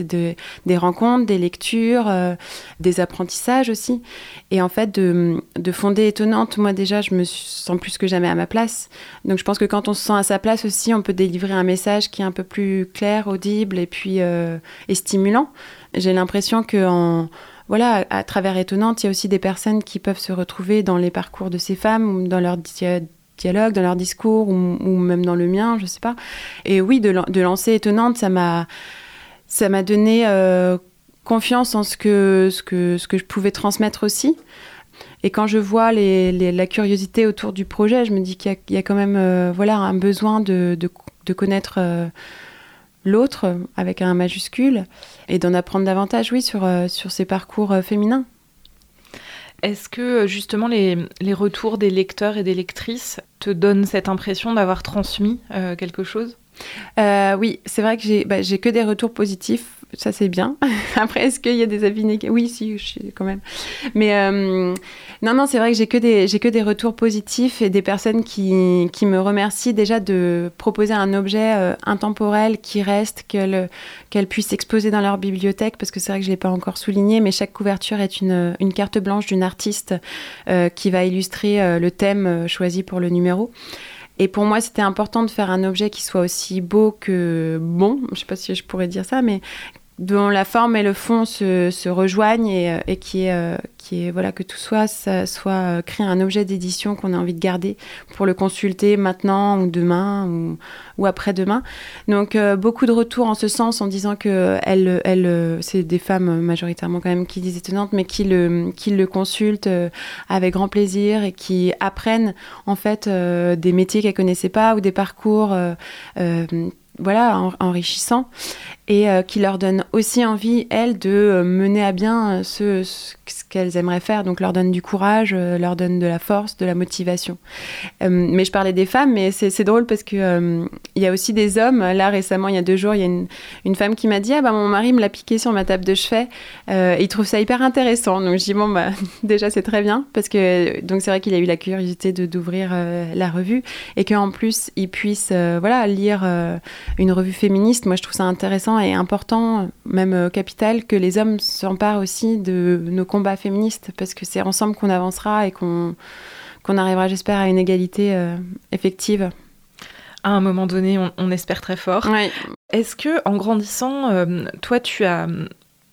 de, des rencontres, des lectures, euh, des apprentissages aussi. Et en fait, de, de, fonder étonnante, moi déjà, je me sens plus que jamais à ma place. Donc je pense que quand on se sent à sa place aussi, on peut délivrer un message qui est un peu plus clair, audible et puis et stimulant. J'ai l'impression qu'en voilà, à, travers Étonnante, il y a aussi des personnes qui peuvent se retrouver dans les parcours de ces femmes, dans leur dialogue, dans leur discours, ou, même dans le mien, je sais pas. Et oui, de, lancer Étonnante, ça m'a, ça m'a donné euh, confiance en ce que, ce, que, ce que je pouvais transmettre aussi. Et quand je vois la curiosité autour du projet, je me dis qu'il y, a quand même euh, voilà, un besoin de, connaître euh, l'autre avec un majuscule et d'en apprendre davantage, oui, sur, euh, sur ces parcours euh, féminins. Est-ce que euh, justement les, les, retours des lecteurs et des lectrices te donnent cette impression d'avoir transmis quelque chose? Oui, c'est vrai que j'ai bah, que des retours positifs ça c'est bien. Après, est-ce qu'il y a des avis négatifs Oui, si, quand même. Mais euh, non, non, c'est vrai que j'ai que des que des retours positifs et des personnes qui, qui me remercient déjà de proposer un objet euh, intemporel qui reste, qu'elles qu'elles puissent exposer dans leur bibliothèque, parce que c'est vrai que je l'ai pas encore souligné, mais chaque couverture est une, une carte blanche d'une artiste euh, qui va illustrer le thème choisi pour le numéro. Et pour moi, c'était important de faire un objet qui soit aussi beau que bon. Je sais pas si je pourrais dire ça, mais dont la forme et le fond se, se rejoignent et, euh, et, qui est, euh, qui est voilà que tout soit ça soit euh, créer un objet d'édition qu'on a envie de garder pour le consulter maintenant ou demain ou, ou après-demain. Donc beaucoup de retours en ce sens en disant que elle, elle c'est des femmes majoritairement quand même qui disent étonnantes mais qui le qui le consultent avec grand plaisir et qui apprennent en fait des métiers qu'elles connaissaient pas ou des parcours voilà, enrichissant et euh, qui leur donne aussi envie, elles, de euh, mener à bien euh, ce, qu'elles aimeraient faire. Donc, leur donne du courage, leur donne de la force, de la motivation. mais je parlais des femmes, mais c'est drôle parce que il y a aussi des hommes. Là, récemment, il y a deux jours, il y a une, une femme qui m'a dit Ah, bah, mon mari me l'a piqué sur ma table de chevet. et il trouve ça hyper intéressant. Donc, je dis Bon, bah, déjà, c'est très bien parce que, donc, c'est vrai qu'il a eu la curiosité d'ouvrir la revue et qu'en plus, il puisse, voilà, lire une revue féministe. Moi, je trouve ça intéressant et important, même euh, capital, que les hommes s'emparent aussi de nos combats féministes, parce que c'est ensemble qu'on avancera et qu'on arrivera, j'espère, à une égalité euh, effective. à un moment donné, on, espère très fort. Est-ce que, en grandissant, toi, tu as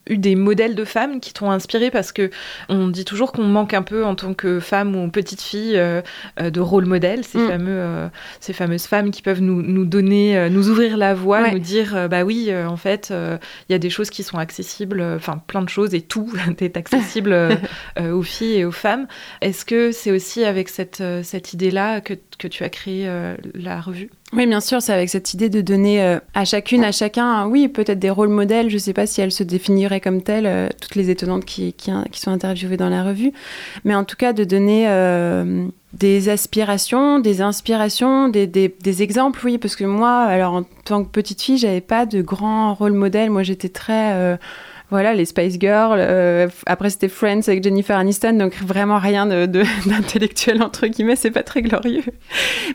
eu des modèles de femmes qui t'ont inspiré parce que on dit toujours qu'on manque un peu en tant que femme ou petite fille euh, euh, de rôle modèle, ces, mm. fameux, euh, ces fameuses femmes qui peuvent nous, nous donner, nous ouvrir la voie, nous dire bah oui, en fait, il y a des choses qui sont accessibles, enfin plein de choses et tout est accessible aux filles et aux femmes. Est-ce que c'est aussi avec cette, cette idée-là que, que tu as créé la revue? Oui, bien sûr, c'est avec cette idée de donner euh, à chacune, à chacun, oui, peut-être des rôles modèles. Je ne sais pas si elles se définiraient comme telles, euh, toutes les étonnantes qui, qui, sont interviewées dans la revue, mais en tout cas de donner euh, des aspirations, des inspirations, des, exemples, oui, parce que moi, alors en tant que petite fille, j'avais pas de grand rôle modèle. Moi, j'étais très voilà, les Spice Girls. Euh, après, c'était Friends avec Jennifer Aniston, donc vraiment rien d'intellectuel, entre guillemets, c'est pas très glorieux.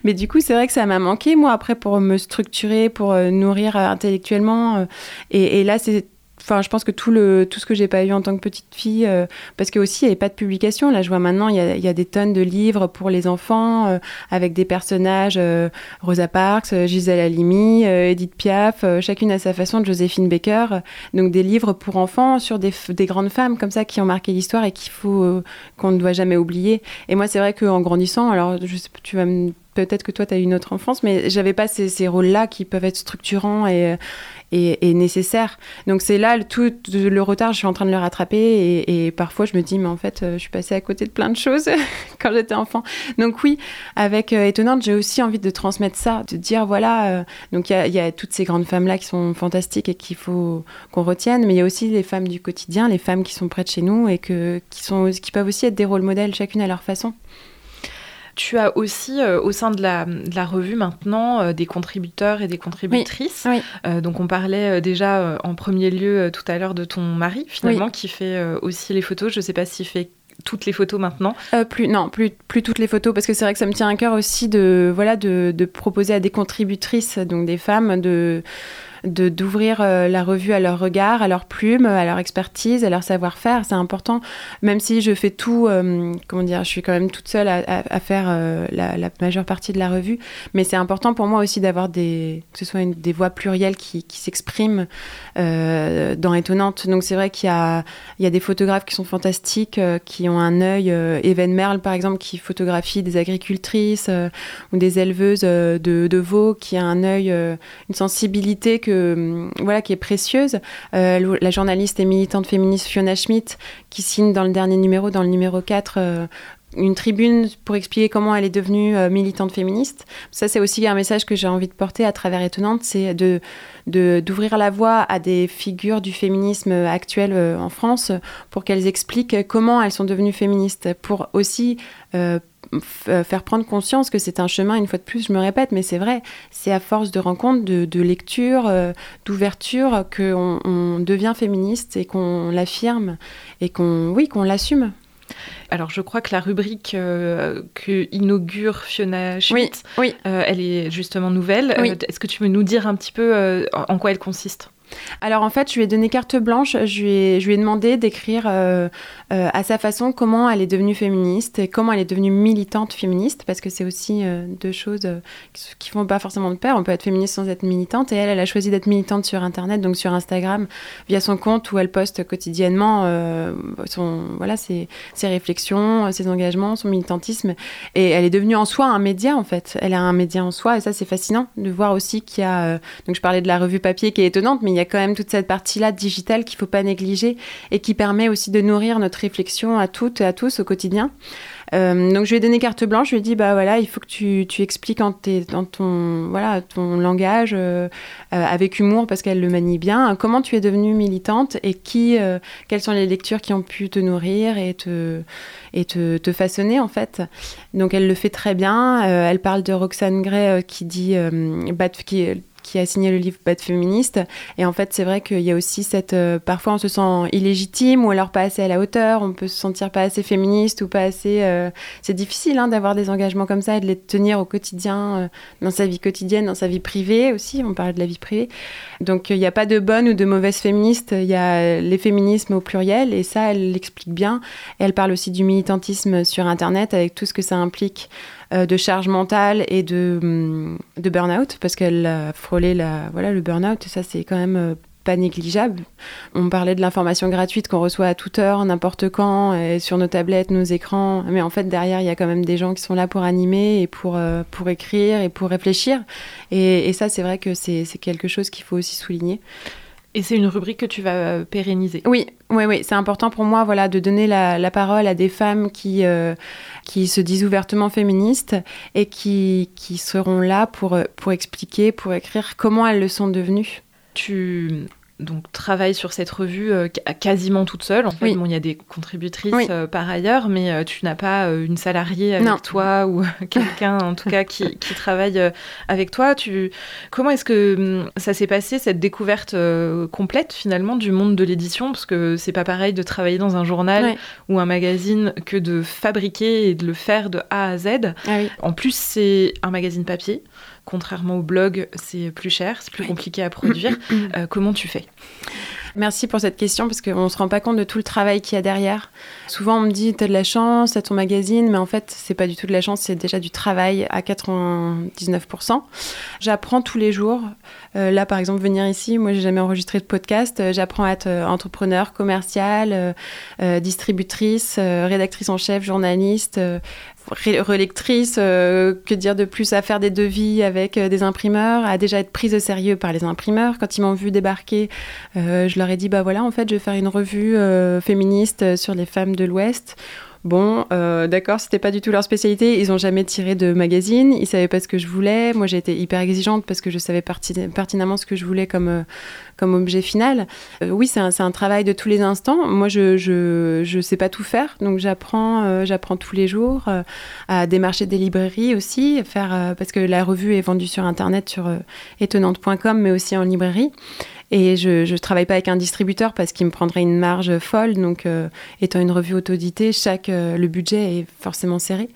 Mais du coup, c'est vrai que ça m'a manqué, moi, après, pour me structurer, pour euh, nourrir euh, intellectuellement. et, et là, c'est Enfin, je pense que tout, le, tout ce que j'ai pas eu en tant que petite fille, euh, parce que aussi il n'y avait pas de publication. Là, je vois maintenant, il y a, y a, des tonnes de livres pour les enfants euh, avec des personnages euh, Rosa Parks, Gisèle Halimi, Edith Piaf, chacune à sa façon de Joséphine Baker. Donc des livres pour enfants sur des, des grandes femmes comme ça qui ont marqué l'histoire et qu'il faut qu'on ne doit jamais oublier. Et moi, c'est vrai qu'en grandissant, alors je sais, tu vas me peut-être que toi, tu as eu une autre enfance, mais j'avais pas ces, rôles-là qui peuvent être structurants et, et, nécessaire. Donc c'est là tout le retard, je suis en train de le rattraper et, parfois je me dis mais en fait euh, je suis passée à côté de plein de choses quand j'étais enfant. Donc oui, avec euh, Étonnante, j'ai aussi envie de transmettre ça, de dire voilà, euh, donc il y, a toutes ces grandes femmes là qui sont fantastiques et qu'il faut qu'on retienne, mais il y a aussi les femmes du quotidien, les femmes qui sont près de chez nous et qui peuvent aussi être des rôles modèles chacune à leur façon. Tu as aussi euh, au sein de la, revue maintenant euh, des contributeurs et des contributrices. Euh, donc on parlait déjà en premier lieu tout à l'heure de ton mari finalement qui fait aussi les photos. Je ne sais pas s'il fait toutes les photos maintenant Plus non, plus plus toutes les photos parce que c'est vrai que ça me tient à cœur aussi de voilà de, de proposer à des contributrices donc des femmes de de d'ouvrir euh, la revue à leur regard, à leur plume, à leur expertise, à leur savoir-faire. C'est important, même si je fais tout, euh, comment dire, je suis quand même toute seule à, faire euh, la, majeure partie de la revue, mais c'est important pour moi aussi d'avoir des, que ce soit des voix plurielles qui, s'expriment dans Étonnante. Donc c'est vrai qu'il y a, il y a des photographes qui sont fantastiques, qui ont un œil, Even Merle par exemple, qui photographie des agricultrices ou des éleveuses de, de veaux, qui a un œil, une sensibilité Hum, voilà, qui est précieuse. Euh, la journaliste et militante féministe Fiona Schmidt, qui signe dans le dernier numéro, dans le numéro 4, euh, une tribune pour expliquer comment elle est devenue euh, militante féministe. Ça, c'est aussi un message que j'ai envie de porter à travers Étonnante, c'est de d'ouvrir la voie à des figures du féminisme actuel en France pour qu'elles expliquent comment elles sont devenues féministes, pour aussi faire prendre conscience que c'est un chemin, une fois de plus, je me répète, mais c'est vrai, c'est à force de rencontres, de, lecture, euh, d'ouverture, qu'on on devient féministe et qu'on l'affirme et qu'on, oui, qu'on l'assume. Alors, je crois que la rubrique euh, que inaugure Fiona Schmidt, oui, elle est justement nouvelle. Est-ce que tu peux nous dire un petit peu en quoi elle consiste? Alors en fait, je lui ai donné carte blanche, je lui ai, demandé d'écrire euh, euh, à sa façon comment elle est devenue féministe et comment elle est devenue militante féministe, parce que c'est aussi euh, deux choses qui ne font pas forcément de pair. On peut être féministe sans être militante, et elle, elle a choisi d'être militante sur Internet, donc sur Instagram, via son compte où elle poste quotidiennement son, voilà, ses, ses, réflexions, ses engagements, son militantisme, et elle est devenue en soi un média en fait. Elle a un média en soi, et ça c'est fascinant de voir aussi qu'il y a, donc je parlais de la revue papier qui est étonnante, mais il y a quand même toute cette partie-là digitale qu'il ne faut pas négliger et qui permet aussi de nourrir notre réflexion à toutes et à tous au quotidien. Euh, donc je lui ai donné carte blanche, je lui ai dit bah voilà, il faut que tu, tu expliques en dans ton voilà ton langage euh, euh, avec humour parce qu'elle le manie bien. Comment tu es devenue militante et qui quelles sont les lectures qui ont pu te nourrir et te et te, te façonner en fait. Donc elle le fait très bien. elle parle de Roxane Gray qui dit qui qui a signé le livre Bad féministe. Et en fait, c'est vrai qu'il y a aussi cette. Euh, parfois, on se sent illégitime ou alors pas assez à la hauteur. On peut se sentir pas assez féministe ou pas assez. Euh, c'est difficile hein, d'avoir des engagements comme ça et de les tenir au quotidien, euh, dans sa vie quotidienne, dans sa vie privée aussi. On parle de la vie privée. Donc, il n'y a pas de bonne ou de mauvaise féministe. Il y a les féminismes au pluriel et ça, elle l'explique bien. Et elle parle aussi du militantisme sur Internet avec tout ce que ça implique. De charge mentale et de, hum, de burn-out, parce qu'elle a frôlé la, voilà, le burn-out, et ça c'est quand même pas négligeable. On parlait de l'information gratuite qu'on reçoit à toute heure, n'importe quand, et sur nos tablettes, nos écrans. Mais en fait, derrière, il y a quand même des gens qui sont là pour animer et pour, euh, pour écrire et pour réfléchir. Et, ça, c'est vrai que c'est quelque chose qu'il faut aussi souligner. Et c'est une rubrique que tu vas euh, pérenniser. Oui, oui, oui, c'est important pour moi, voilà, de donner la, parole à des femmes qui euh, qui se disent ouvertement féministes et qui, qui seront là pour pour expliquer, pour écrire comment elles le sont devenues. Tu donc travaille sur cette revue euh, quasiment toute seule. En fait, il y a des contributrices euh, par ailleurs, mais euh, tu n'as pas une salariée avec toi ou quelqu'un en tout cas qui, qui travaille avec toi. Tu... Comment est-ce que hum, ça s'est passé cette découverte complète finalement du monde de l'édition? Parce que c'est pas pareil de travailler dans un journal ou un magazine que de fabriquer et de le faire de A à Z. Ah en plus, c'est un magazine papier. Contrairement au blog, c'est plus cher, c'est plus compliqué à produire. Euh, comment tu fais? Merci pour cette question parce qu'on ne se rend pas compte de tout le travail qu'il y a derrière. Souvent, on me dit, tu as de la chance, tu ton magazine, mais en fait, c'est pas du tout de la chance, c'est déjà du travail à 99%. J'apprends tous les jours. Euh, là, par exemple, venir ici, moi, j'ai jamais enregistré de podcast. Euh, j'apprends à être entrepreneur, commercial, distributrice, rédactrice en chef, journaliste, relectrice, euh, que dire de plus, à faire des devis avec euh, des imprimeurs, à déjà être prise au sérieux par les imprimeurs. Quand ils m'ont vu débarquer, euh, je leur ai dit, bah voilà, en fait, je vais faire une revue féministe sur les femmes de l'Ouest. Bon, euh, d'accord, c'était pas du tout leur spécialité. Ils ont jamais tiré de magazine. Ils savaient pas ce que je voulais. Moi, j'ai été hyper exigeante parce que je savais pertinemment ce que je voulais comme, euh, comme objet final. Euh, oui, c'est un, un, travail de tous les instants. Moi, je, je, je sais pas tout faire. Donc, j'apprends, j'apprends tous les jours à démarcher des librairies aussi, faire, parce que la revue est vendue sur Internet, sur étonnante.com, mais aussi en librairie. Et je ne travaille pas avec un distributeur parce qu'il me prendrait une marge folle. Donc, euh, étant une revue autodité, chaque, euh, le budget est forcément serré.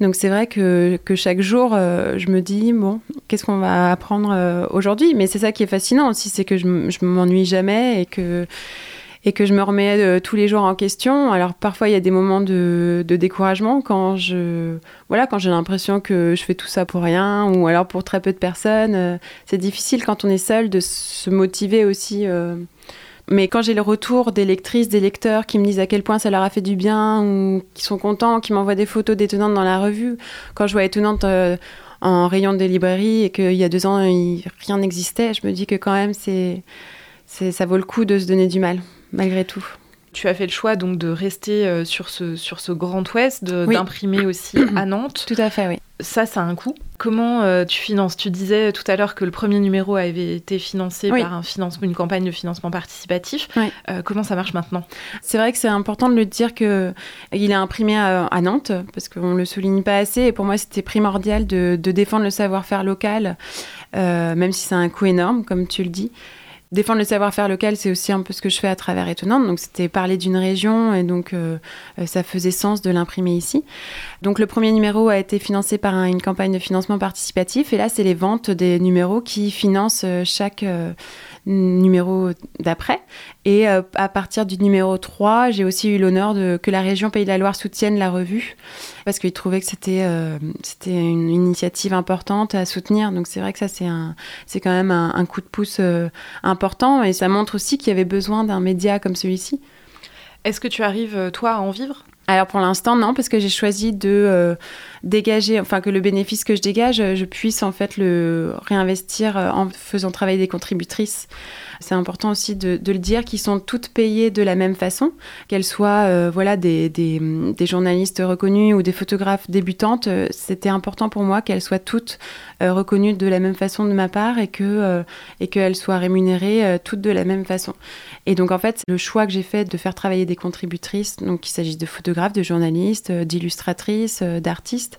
Donc, c'est vrai que, que, chaque jour, euh, je me dis, bon, qu'est-ce qu'on va apprendre aujourd'hui? Mais c'est ça qui est fascinant aussi, c'est que je ne m'ennuie jamais et que et que je me remets euh, tous les jours en question. Alors parfois il y a des moments de, découragement quand je voilà quand j'ai l'impression que je fais tout ça pour rien ou alors pour très peu de personnes. Euh, c'est difficile quand on est seul de se motiver aussi. Euh. Mais quand j'ai le retour des lectrices, des lecteurs qui me disent à quel point ça leur a fait du bien ou qui sont contents, qui m'envoient des photos d'étonnantes dans la revue, quand je vois étonnante en rayon des librairies et qu'il y a deux ans rien n'existait, je me dis que quand même c'est ça vaut le coup de se donner du mal malgré tout. Tu as fait le choix donc de rester euh, sur, ce, sur ce Grand Ouest, d'imprimer aussi à Nantes. Tout à fait, oui. Ça, ça a un coût. Comment euh, tu finances? Tu disais tout à l'heure que le premier numéro avait été financé par un financement, une campagne de financement participatif. Euh, comment ça marche maintenant? C'est vrai que c'est important de le dire qu'il est imprimé à, Nantes, parce qu'on ne le souligne pas assez. Et pour moi, c'était primordial de, de, défendre le savoir-faire local, même si c'est un coût énorme, comme tu le dis défendre le savoir-faire local, c'est aussi un peu ce que je fais à travers Étonnante. Donc, c'était parler d'une région et donc euh, euh, ça faisait sens de l'imprimer ici. Donc, le premier numéro a été financé par une campagne de financement participatif et là, c'est les ventes des numéros qui financent euh, chaque numéro d'après. Et à partir du numéro 3, j'ai aussi eu l'honneur que la région Pays de la Loire soutienne la revue parce qu'ils trouvaient que c'était une initiative importante à soutenir. Donc c'est vrai que ça c'est quand même un, un, coup de pouce important important et ça montre aussi qu'il y avait besoin d'un média comme celui-ci. Est-ce que tu arrives, euh, toi, à en vivre? Alors pour l'instant non parce que j'ai choisi de euh, dégager, enfin que le bénéfice que je dégage, je puisse en fait le réinvestir euh, en faisant travailler des contributrices c'est important aussi de, le dire, qu'ils sont toutes payées de la même façon, qu'elles soient euh, voilà, des, des, journalistes reconnus ou des photographes débutantes. Euh, c'était important pour moi qu'elles soient toutes euh, reconnues de la même façon de ma part et que et qu'elles soient rémunérées toutes de la même façon. Et donc en fait, le choix que j'ai fait de faire travailler des contributrices, donc qu'il s'agisse de photographes, de journalistes, d'illustratrices, d'artistes,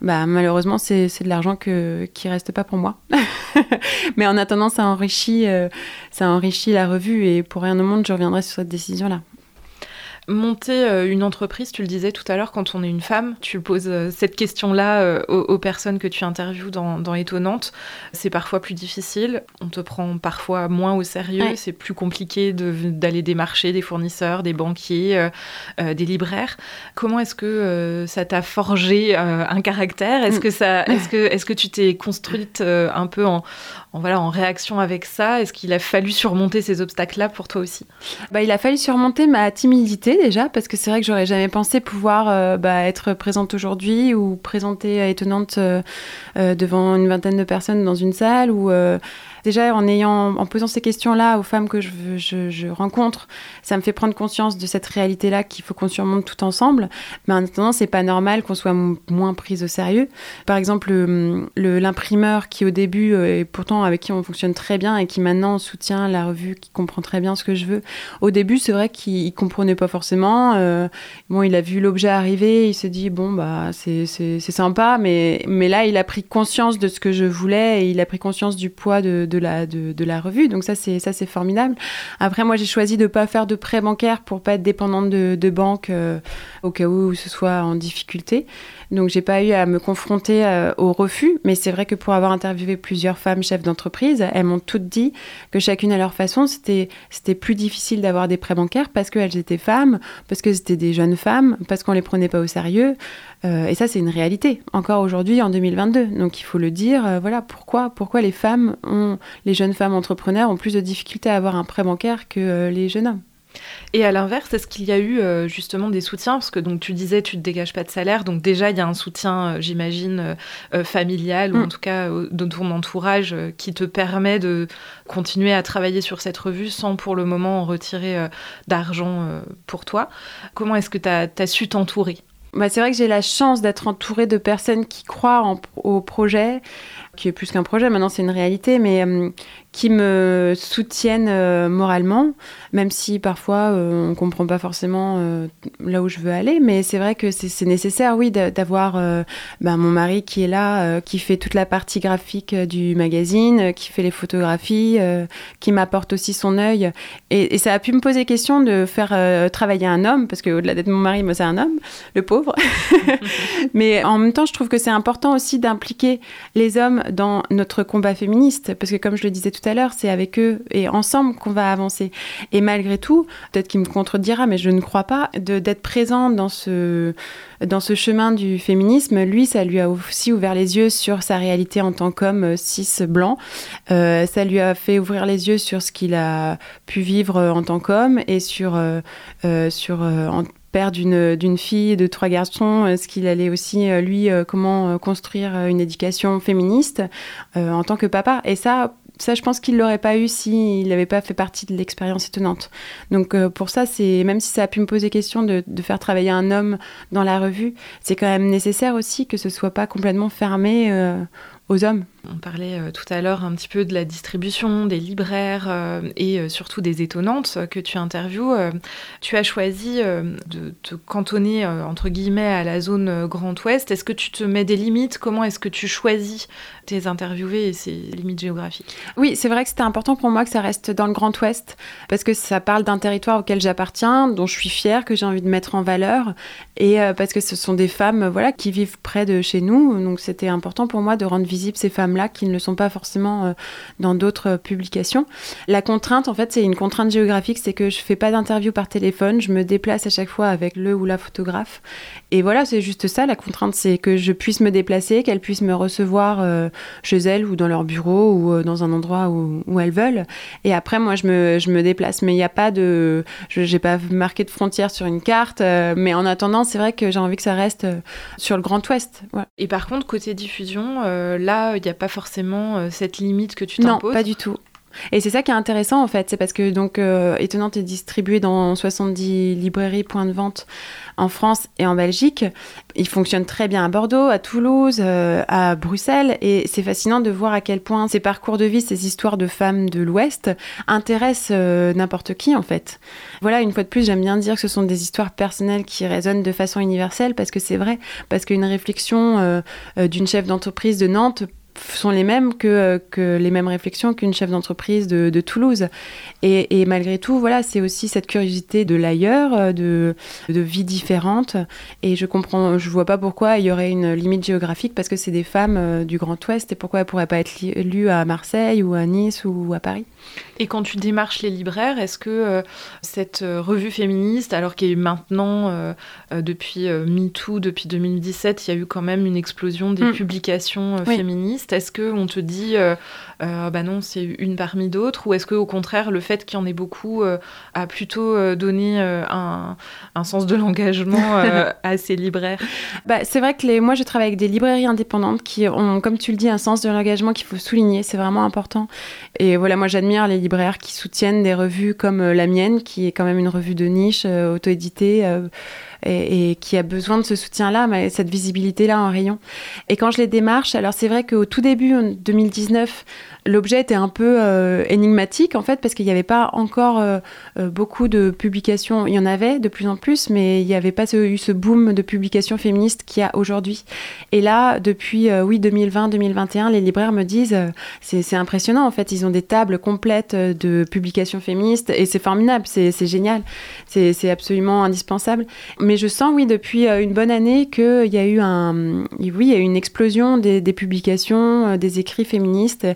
bah, malheureusement c'est de l'argent que, qui reste pas pour moi. Mais en attendant, ça enrichit, enrichit la revue et pour rien au monde, je reviendrai sur cette décision-là. Monter euh, une entreprise, tu le disais tout à l'heure, quand on est une femme, tu poses euh, cette question-là euh, aux, personnes que tu interviews dans, dans Étonnante. C'est parfois plus difficile, on te prend parfois moins au sérieux, c'est plus compliqué d'aller démarcher des fournisseurs, des banquiers, des libraires. Comment est-ce que ça t'a forgé un caractère? Est-ce mm. que, ça, est -ce que, est -ce que tu t'es construite un peu en, en, voilà, en réaction avec ça? Est-ce qu'il a fallu surmonter ces obstacles-là pour toi aussi? Bah, Il a fallu surmonter ma timidité déjà, parce que c'est vrai que j'aurais jamais pensé pouvoir euh, bah, être présente aujourd'hui ou présenter étonnante euh, euh, devant une vingtaine de personnes dans une salle ou déjà en posant ces questions-là aux femmes que je, rencontre, ça me fait prendre conscience de cette réalité-là qu'il faut qu'on surmonte tout ensemble. Mais en attendant, c'est pas normal qu'on soit moins prise au sérieux. Par exemple, l'imprimeur qui au début, euh, et pourtant avec qui on fonctionne très bien et qui maintenant soutient la revue, qui comprend très bien ce que je veux. Au début, c'est vrai qu'il comprenait pas forcément. Euh, bon, il a vu l'objet arriver, il s'est dit bon bah c'est sympa, mais là il a pris conscience de ce que je voulais et il a pris conscience du poids de de, la revue. Donc ça, c'est ça c'est formidable. Après, moi, j'ai choisi de ne pas faire de prêt bancaire pour pas être dépendante de, banques euh, au cas où ce soit en difficulté. Donc j'ai pas eu à me confronter euh, au refus, mais c'est vrai que pour avoir interviewé plusieurs femmes chefs d'entreprise, elles m'ont toutes dit que chacune à leur façon, c'était plus difficile d'avoir des prêts bancaires parce qu'elles étaient femmes, parce que c'était des jeunes femmes, parce qu'on les prenait pas au sérieux. Euh, et ça, c'est une réalité encore aujourd'hui en 2022. Donc il faut le dire. Euh, voilà pourquoi pourquoi les femmes les jeunes femmes entrepreneurs ont plus de difficultés à avoir un prêt bancaire que les jeunes hommes? Et à l'inverse, est-ce qu'il y a eu euh, justement des soutiens? Parce que donc tu disais, tu ne te dégages pas de salaire, donc déjà il y a un soutien, euh, j'imagine, euh, familial ou en mm. tout cas de ton entourage qui te permet de continuer à travailler sur cette revue sans pour le moment en retirer d'argent pour toi. Comment est-ce que tu as, su t'entourer? Bah, c'est vrai que j'ai la chance d'être entourée de personnes qui croient au projet, qui est plus qu'un projet, maintenant c'est une réalité, mais qui me soutiennent euh, moralement, même si parfois euh, on ne comprend pas forcément euh, là où je veux aller. Mais c'est vrai que c'est nécessaire, oui, d'avoir ben, mon mari qui est là, qui fait toute la partie graphique du magazine, qui fait les photographies, qui m'apporte aussi son œil. Et, ça a pu me poser question de faire travailler un homme, parce qu'au-delà d'être mon mari, moi c'est un homme, le pauvre. mais en même temps, je trouve que c'est important aussi d'impliquer les hommes dans notre combat féministe, parce que comme je le disais tout à l'heure, c'est avec eux et ensemble qu'on va avancer. Et malgré tout, peut-être qu'il me contredira, mais je ne crois pas, d'être présent dans ce, dans ce chemin du féminisme, lui, ça lui a aussi ouvert les yeux sur sa réalité en tant qu'homme euh, cis blanc. Euh, ça lui a fait ouvrir les yeux sur ce qu'il a pu vivre en tant qu'homme et sur, euh, sur père d'une fille de trois garçons, ce qu'il allait aussi, lui, comment construire une éducation féministe en tant que papa. Et ça, ça, je pense qu'il l'aurait pas eu s'il n'avait pas fait partie de l'expérience étonnante. Donc euh, pour ça, c'est même si ça a pu me poser question de, de, faire travailler un homme dans la revue, c'est quand même nécessaire aussi que ce soit pas complètement fermé euh, aux hommes. On parlait euh, tout à l'heure un petit peu de la distribution, des libraires euh, et euh, surtout des étonnantes que tu interviews. tu as choisi de te cantonner entre guillemets à la zone Grand Ouest. Est-ce que tu te mets des limites? Comment est-ce que tu choisis tes interviewés et ces limites géographiques? Oui, c'est vrai que c'était important pour moi que ça reste dans le Grand Ouest parce que ça parle d'un territoire auquel j'appartiens, dont je suis fière, que j'ai envie de mettre en valeur et parce que ce sont des femmes voilà qui vivent près de chez nous. Donc c'était important pour moi de rendre visibles ces femmes là qui ne sont pas forcément euh, dans d'autres publications. La contrainte, en fait, c'est une contrainte géographique, c'est que je fais pas d'interview par téléphone, je me déplace à chaque fois avec le ou la photographe. Et voilà, c'est juste ça, la contrainte, c'est que je puisse me déplacer, qu'elles puissent me recevoir euh, chez elles ou dans leur bureau ou euh, dans un endroit où, où, elles veulent. Et après, moi, je me, je me déplace. Mais il n'y a pas de... Je n'ai pas marqué de frontière sur une carte. mais en attendant, c'est vrai que j'ai envie que ça reste sur le Grand Ouest. Et par contre, côté diffusion, là, il n'y a pas forcément euh, cette limite que tu t'imposes Non, pas du tout. Et c'est ça qui est intéressant en fait, c'est parce que donc euh, Étonnante est distribué dans 70 librairies, points de vente en France et en Belgique. Il fonctionne très bien à Bordeaux, à Toulouse, euh, à Bruxelles et c'est fascinant de voir à quel point ces parcours de vie, ces histoires de femmes de l'Ouest intéressent n'importe qui en fait. Voilà, une fois de plus, j'aime bien dire que ce sont des histoires personnelles qui résonnent de façon universelle parce que c'est vrai, parce qu'une réflexion d'une chef d'entreprise de Nantes sont les mêmes que, que les mêmes réflexions qu'une chef d'entreprise de, de, Toulouse. Et, et, malgré tout, voilà, c'est aussi cette curiosité de l'ailleurs, de, de vie différente. Et je comprends, je vois pas pourquoi il y aurait une limite géographique parce que c'est des femmes du Grand Ouest et pourquoi elles pourraient pas être lues à Marseille ou à Nice ou à Paris. Et quand tu démarches les libraires, est-ce que euh, cette euh, revue féministe, alors qu'il y a eu maintenant, euh, depuis MeToo, depuis 2017, il y a eu quand même une explosion des mm. publications féministes, est-ce qu'on te dit, bah non, c'est une parmi d'autres, ou est-ce qu'au contraire, le fait qu'il y en ait beaucoup a plutôt donné un, un, sens de l'engagement à ces libraires? Bah, C'est vrai que les, moi, je travaille avec des librairies indépendantes qui ont, comme tu le dis, un sens de l'engagement qu'il faut souligner, c'est vraiment important. Et voilà, moi, j'admire les libraires qui soutiennent des revues comme euh, la mienne, qui est quand même une revue de niche, euh, auto-éditée, euh, et, qui a besoin de ce soutien-là, cette visibilité-là en rayon. Et quand je les démarche, alors c'est vrai qu'au tout début, en 2019, l'objet était un peu euh, énigmatique en fait parce qu'il n'y avait pas encore euh, euh, beaucoup de publications. Il y en avait de plus en plus, mais il n'y avait pas eu ce boom de publications féministes qu'il y a aujourd'hui. Et là, depuis oui 2020-2021, les libraires me disent c'est impressionnant en fait. Ils ont des tables complètes de publications féministes et c'est formidable, c'est génial, c'est absolument indispensable. Mais je sens oui depuis une bonne année qu'il y a eu un oui il y a eu une explosion des, des publications, des écrits féministes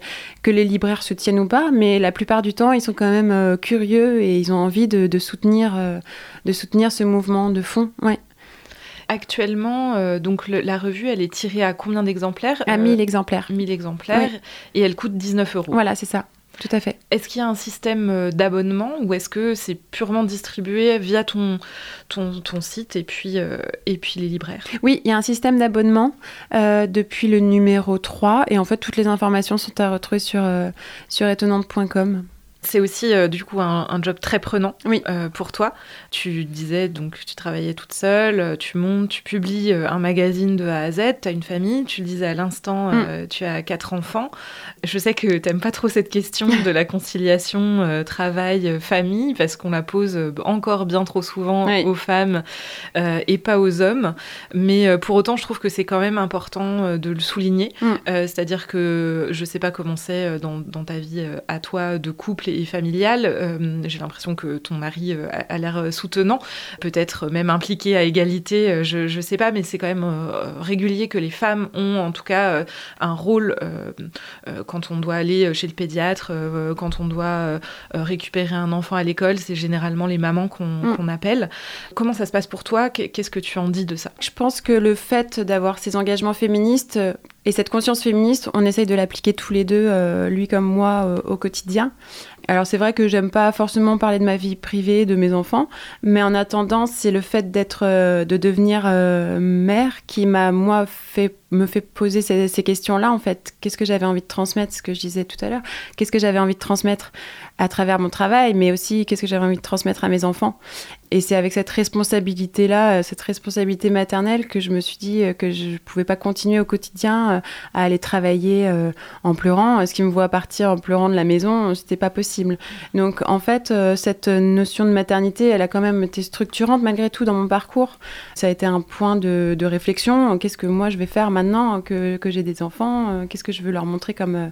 que les libraires soutiennent ou pas, mais la plupart du temps, ils sont quand même euh, curieux et ils ont envie de, soutenir, euh, de soutenir ce mouvement de fond. Ouais. Actuellement, euh, donc la revue, elle est tirée à combien d'exemplaires? À 1000 exemplaires. 1000 exemplaires. Et elle coûte 19 euros. Voilà, c'est ça. Tout à fait. Est-ce qu'il y a un système euh, d'abonnement ou est-ce que c'est purement distribué via ton, ton, ton site et puis, euh, et puis les libraires? Oui, il y a un système d'abonnement euh, depuis le numéro 3 et en fait toutes les informations sont à retrouver sur, sur étonnante.com. C'est aussi euh, du coup un, job très prenant oui. Euh, pour toi. Tu disais donc tu travaillais toute seule, euh, tu montes, tu publies un magazine de A à Z, tu as une famille, tu le disais à l'instant, mm. tu as quatre enfants. Je sais que tu n'aimes pas trop cette question de la conciliation travail-famille parce qu'on la pose encore bien trop souvent aux femmes et pas aux hommes. Mais pour autant, je trouve que c'est quand même important de le souligner. Mm. C'est-à-dire que je sais pas comment c'est dans, dans, ta vie à toi de couple et familiale. Euh, j'ai l'impression que ton mari euh, a, l'air euh, soutenant, peut-être même impliqué à égalité, je ne sais pas, mais c'est quand même régulier que les femmes ont en tout cas un rôle quand on doit aller chez le pédiatre, quand on doit récupérer un enfant à l'école, c'est généralement les mamans mm. qu'on appelle. Comment ça se passe pour toi? Qu'est-ce que tu en dis de ça? Je pense que le fait d'avoir ces engagements féministes et cette conscience féministe, on essaye de l'appliquer tous les deux, lui comme moi, au quotidien. Alors c'est vrai que j'aime pas forcément parler de ma vie privée, de mes enfants, mais en attendant, c'est le fait d'être, euh, de devenir euh, mère qui m'a moi fait me fait poser ces, questions-là en fait. Qu'est-ce que j'avais envie de transmettre, ce que je disais tout à l'heure? Qu'est-ce que j'avais envie de transmettre à travers mon travail, mais aussi qu'est-ce que j'avais envie de transmettre à mes enfants? Et c'est avec cette responsabilité-là, euh, cette responsabilité maternelle, que je me suis dit euh, que je ne pouvais pas continuer au quotidien euh, à aller travailler en pleurant. Ce qui me voit partir en pleurant de la maison, c'était pas possible. Donc en fait, cette notion de maternité, elle a quand même été structurante malgré tout dans mon parcours. Ça a été un point de, de réflexion. Qu'est-ce que moi je vais faire maintenant que, j'ai des enfants Qu'est-ce que je veux leur montrer comme,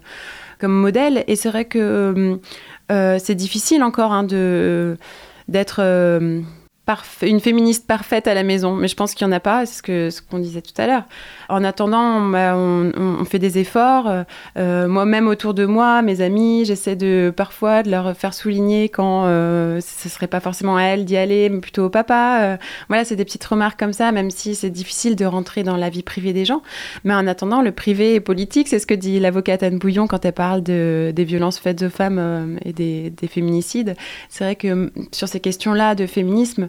comme modèle? Et c'est vrai que euh, c'est difficile encore hein, d'être euh, une féministe parfaite à la maison, mais je pense qu'il n'y en a pas, c'est ce qu'on ce qu'on disait tout à l'heure. En attendant, bah, on, fait des efforts. Euh, moi-même autour de moi, mes amis, j'essaie de parfois de leur faire souligner quand euh, ce serait pas forcément à elle d'y aller, mais plutôt au papa. Euh, voilà, c'est des petites remarques comme ça, même si c'est difficile de rentrer dans la vie privée des gens. Mais en attendant, le privé est politique, c'est ce que dit l'avocate Anne Bouillon quand elle parle de, des violences faites aux femmes euh, et des, des féminicides. C'est vrai que sur ces questions-là de féminisme,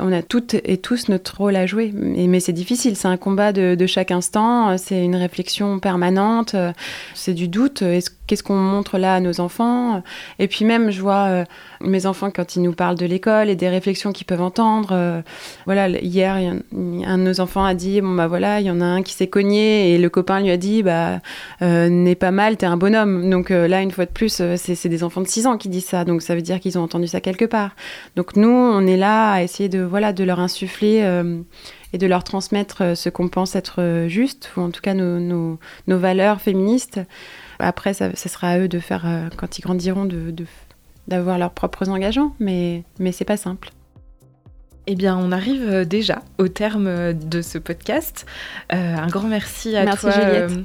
on a toutes et tous notre rôle à jouer. Mais, c'est difficile, c'est un combat de, chaque instant, c'est une réflexion permanente, c'est du doute. Qu'est-ce qu'on montre là à nos enfants? Et puis même, je vois euh, mes enfants quand ils nous parlent de l'école et des réflexions qu'ils peuvent entendre. Euh, voilà, hier, un, de nos enfants a dit, bon bah voilà, il y en a un qui s'est cogné et le copain lui a dit, bah euh, n'est pas mal, t'es un bonhomme. Donc là, une fois de plus, c'est des enfants de 6 ans qui disent ça, donc ça veut dire qu'ils ont entendu ça quelque part. Donc nous, on est là à essayer de voilà de leur insuffler et de leur transmettre ce qu'on pense être juste, ou en tout cas nos, valeurs féministes. Après, ça, sera à eux de faire, quand ils grandiront, de, d'avoir leurs propres engagements, mais, mais c'est pas simple. Eh bien, on arrive euh, déjà au terme euh, de ce podcast. Euh, un grand merci à toi,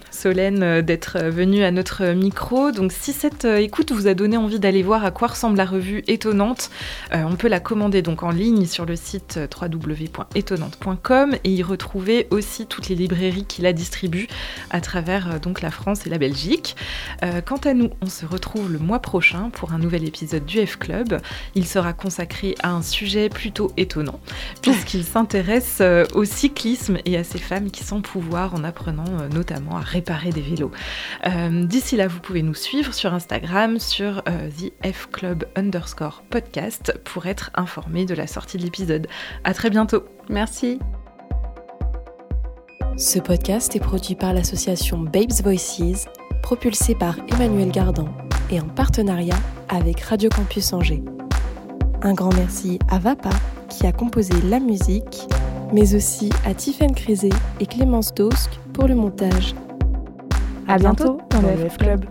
Solène, d'être venue à notre micro. Donc, si cette écoute vous a donné envie d'aller voir à quoi ressemble la revue Étonnante, on peut la commander donc en ligne sur le site www.étonnante.com et y retrouver aussi toutes les librairies qui la distribuent à travers donc la France et la Belgique. quant à nous, on se retrouve le mois prochain pour un nouvel épisode du F Club. Il sera consacré à un sujet plutôt étonnant puisqu'il s'intéresse euh, au cyclisme et à ces femmes qui sont pouvoir en apprenant euh, notamment à réparer des vélos. Euh, d'ici là, vous pouvez nous suivre sur Instagram, sur The F Club underscore podcast pour être informé de la sortie de l'épisode. À très bientôt. Merci. Ce podcast est produit par l'association Babes Voices, propulsé par Emmanuel Gardan et en partenariat avec Radio Campus Angers. Un grand merci à Vapa qui a composé la musique, mais aussi à Tiffany Crisé et Clémence Dosk pour le montage. À bientôt dans le F Club.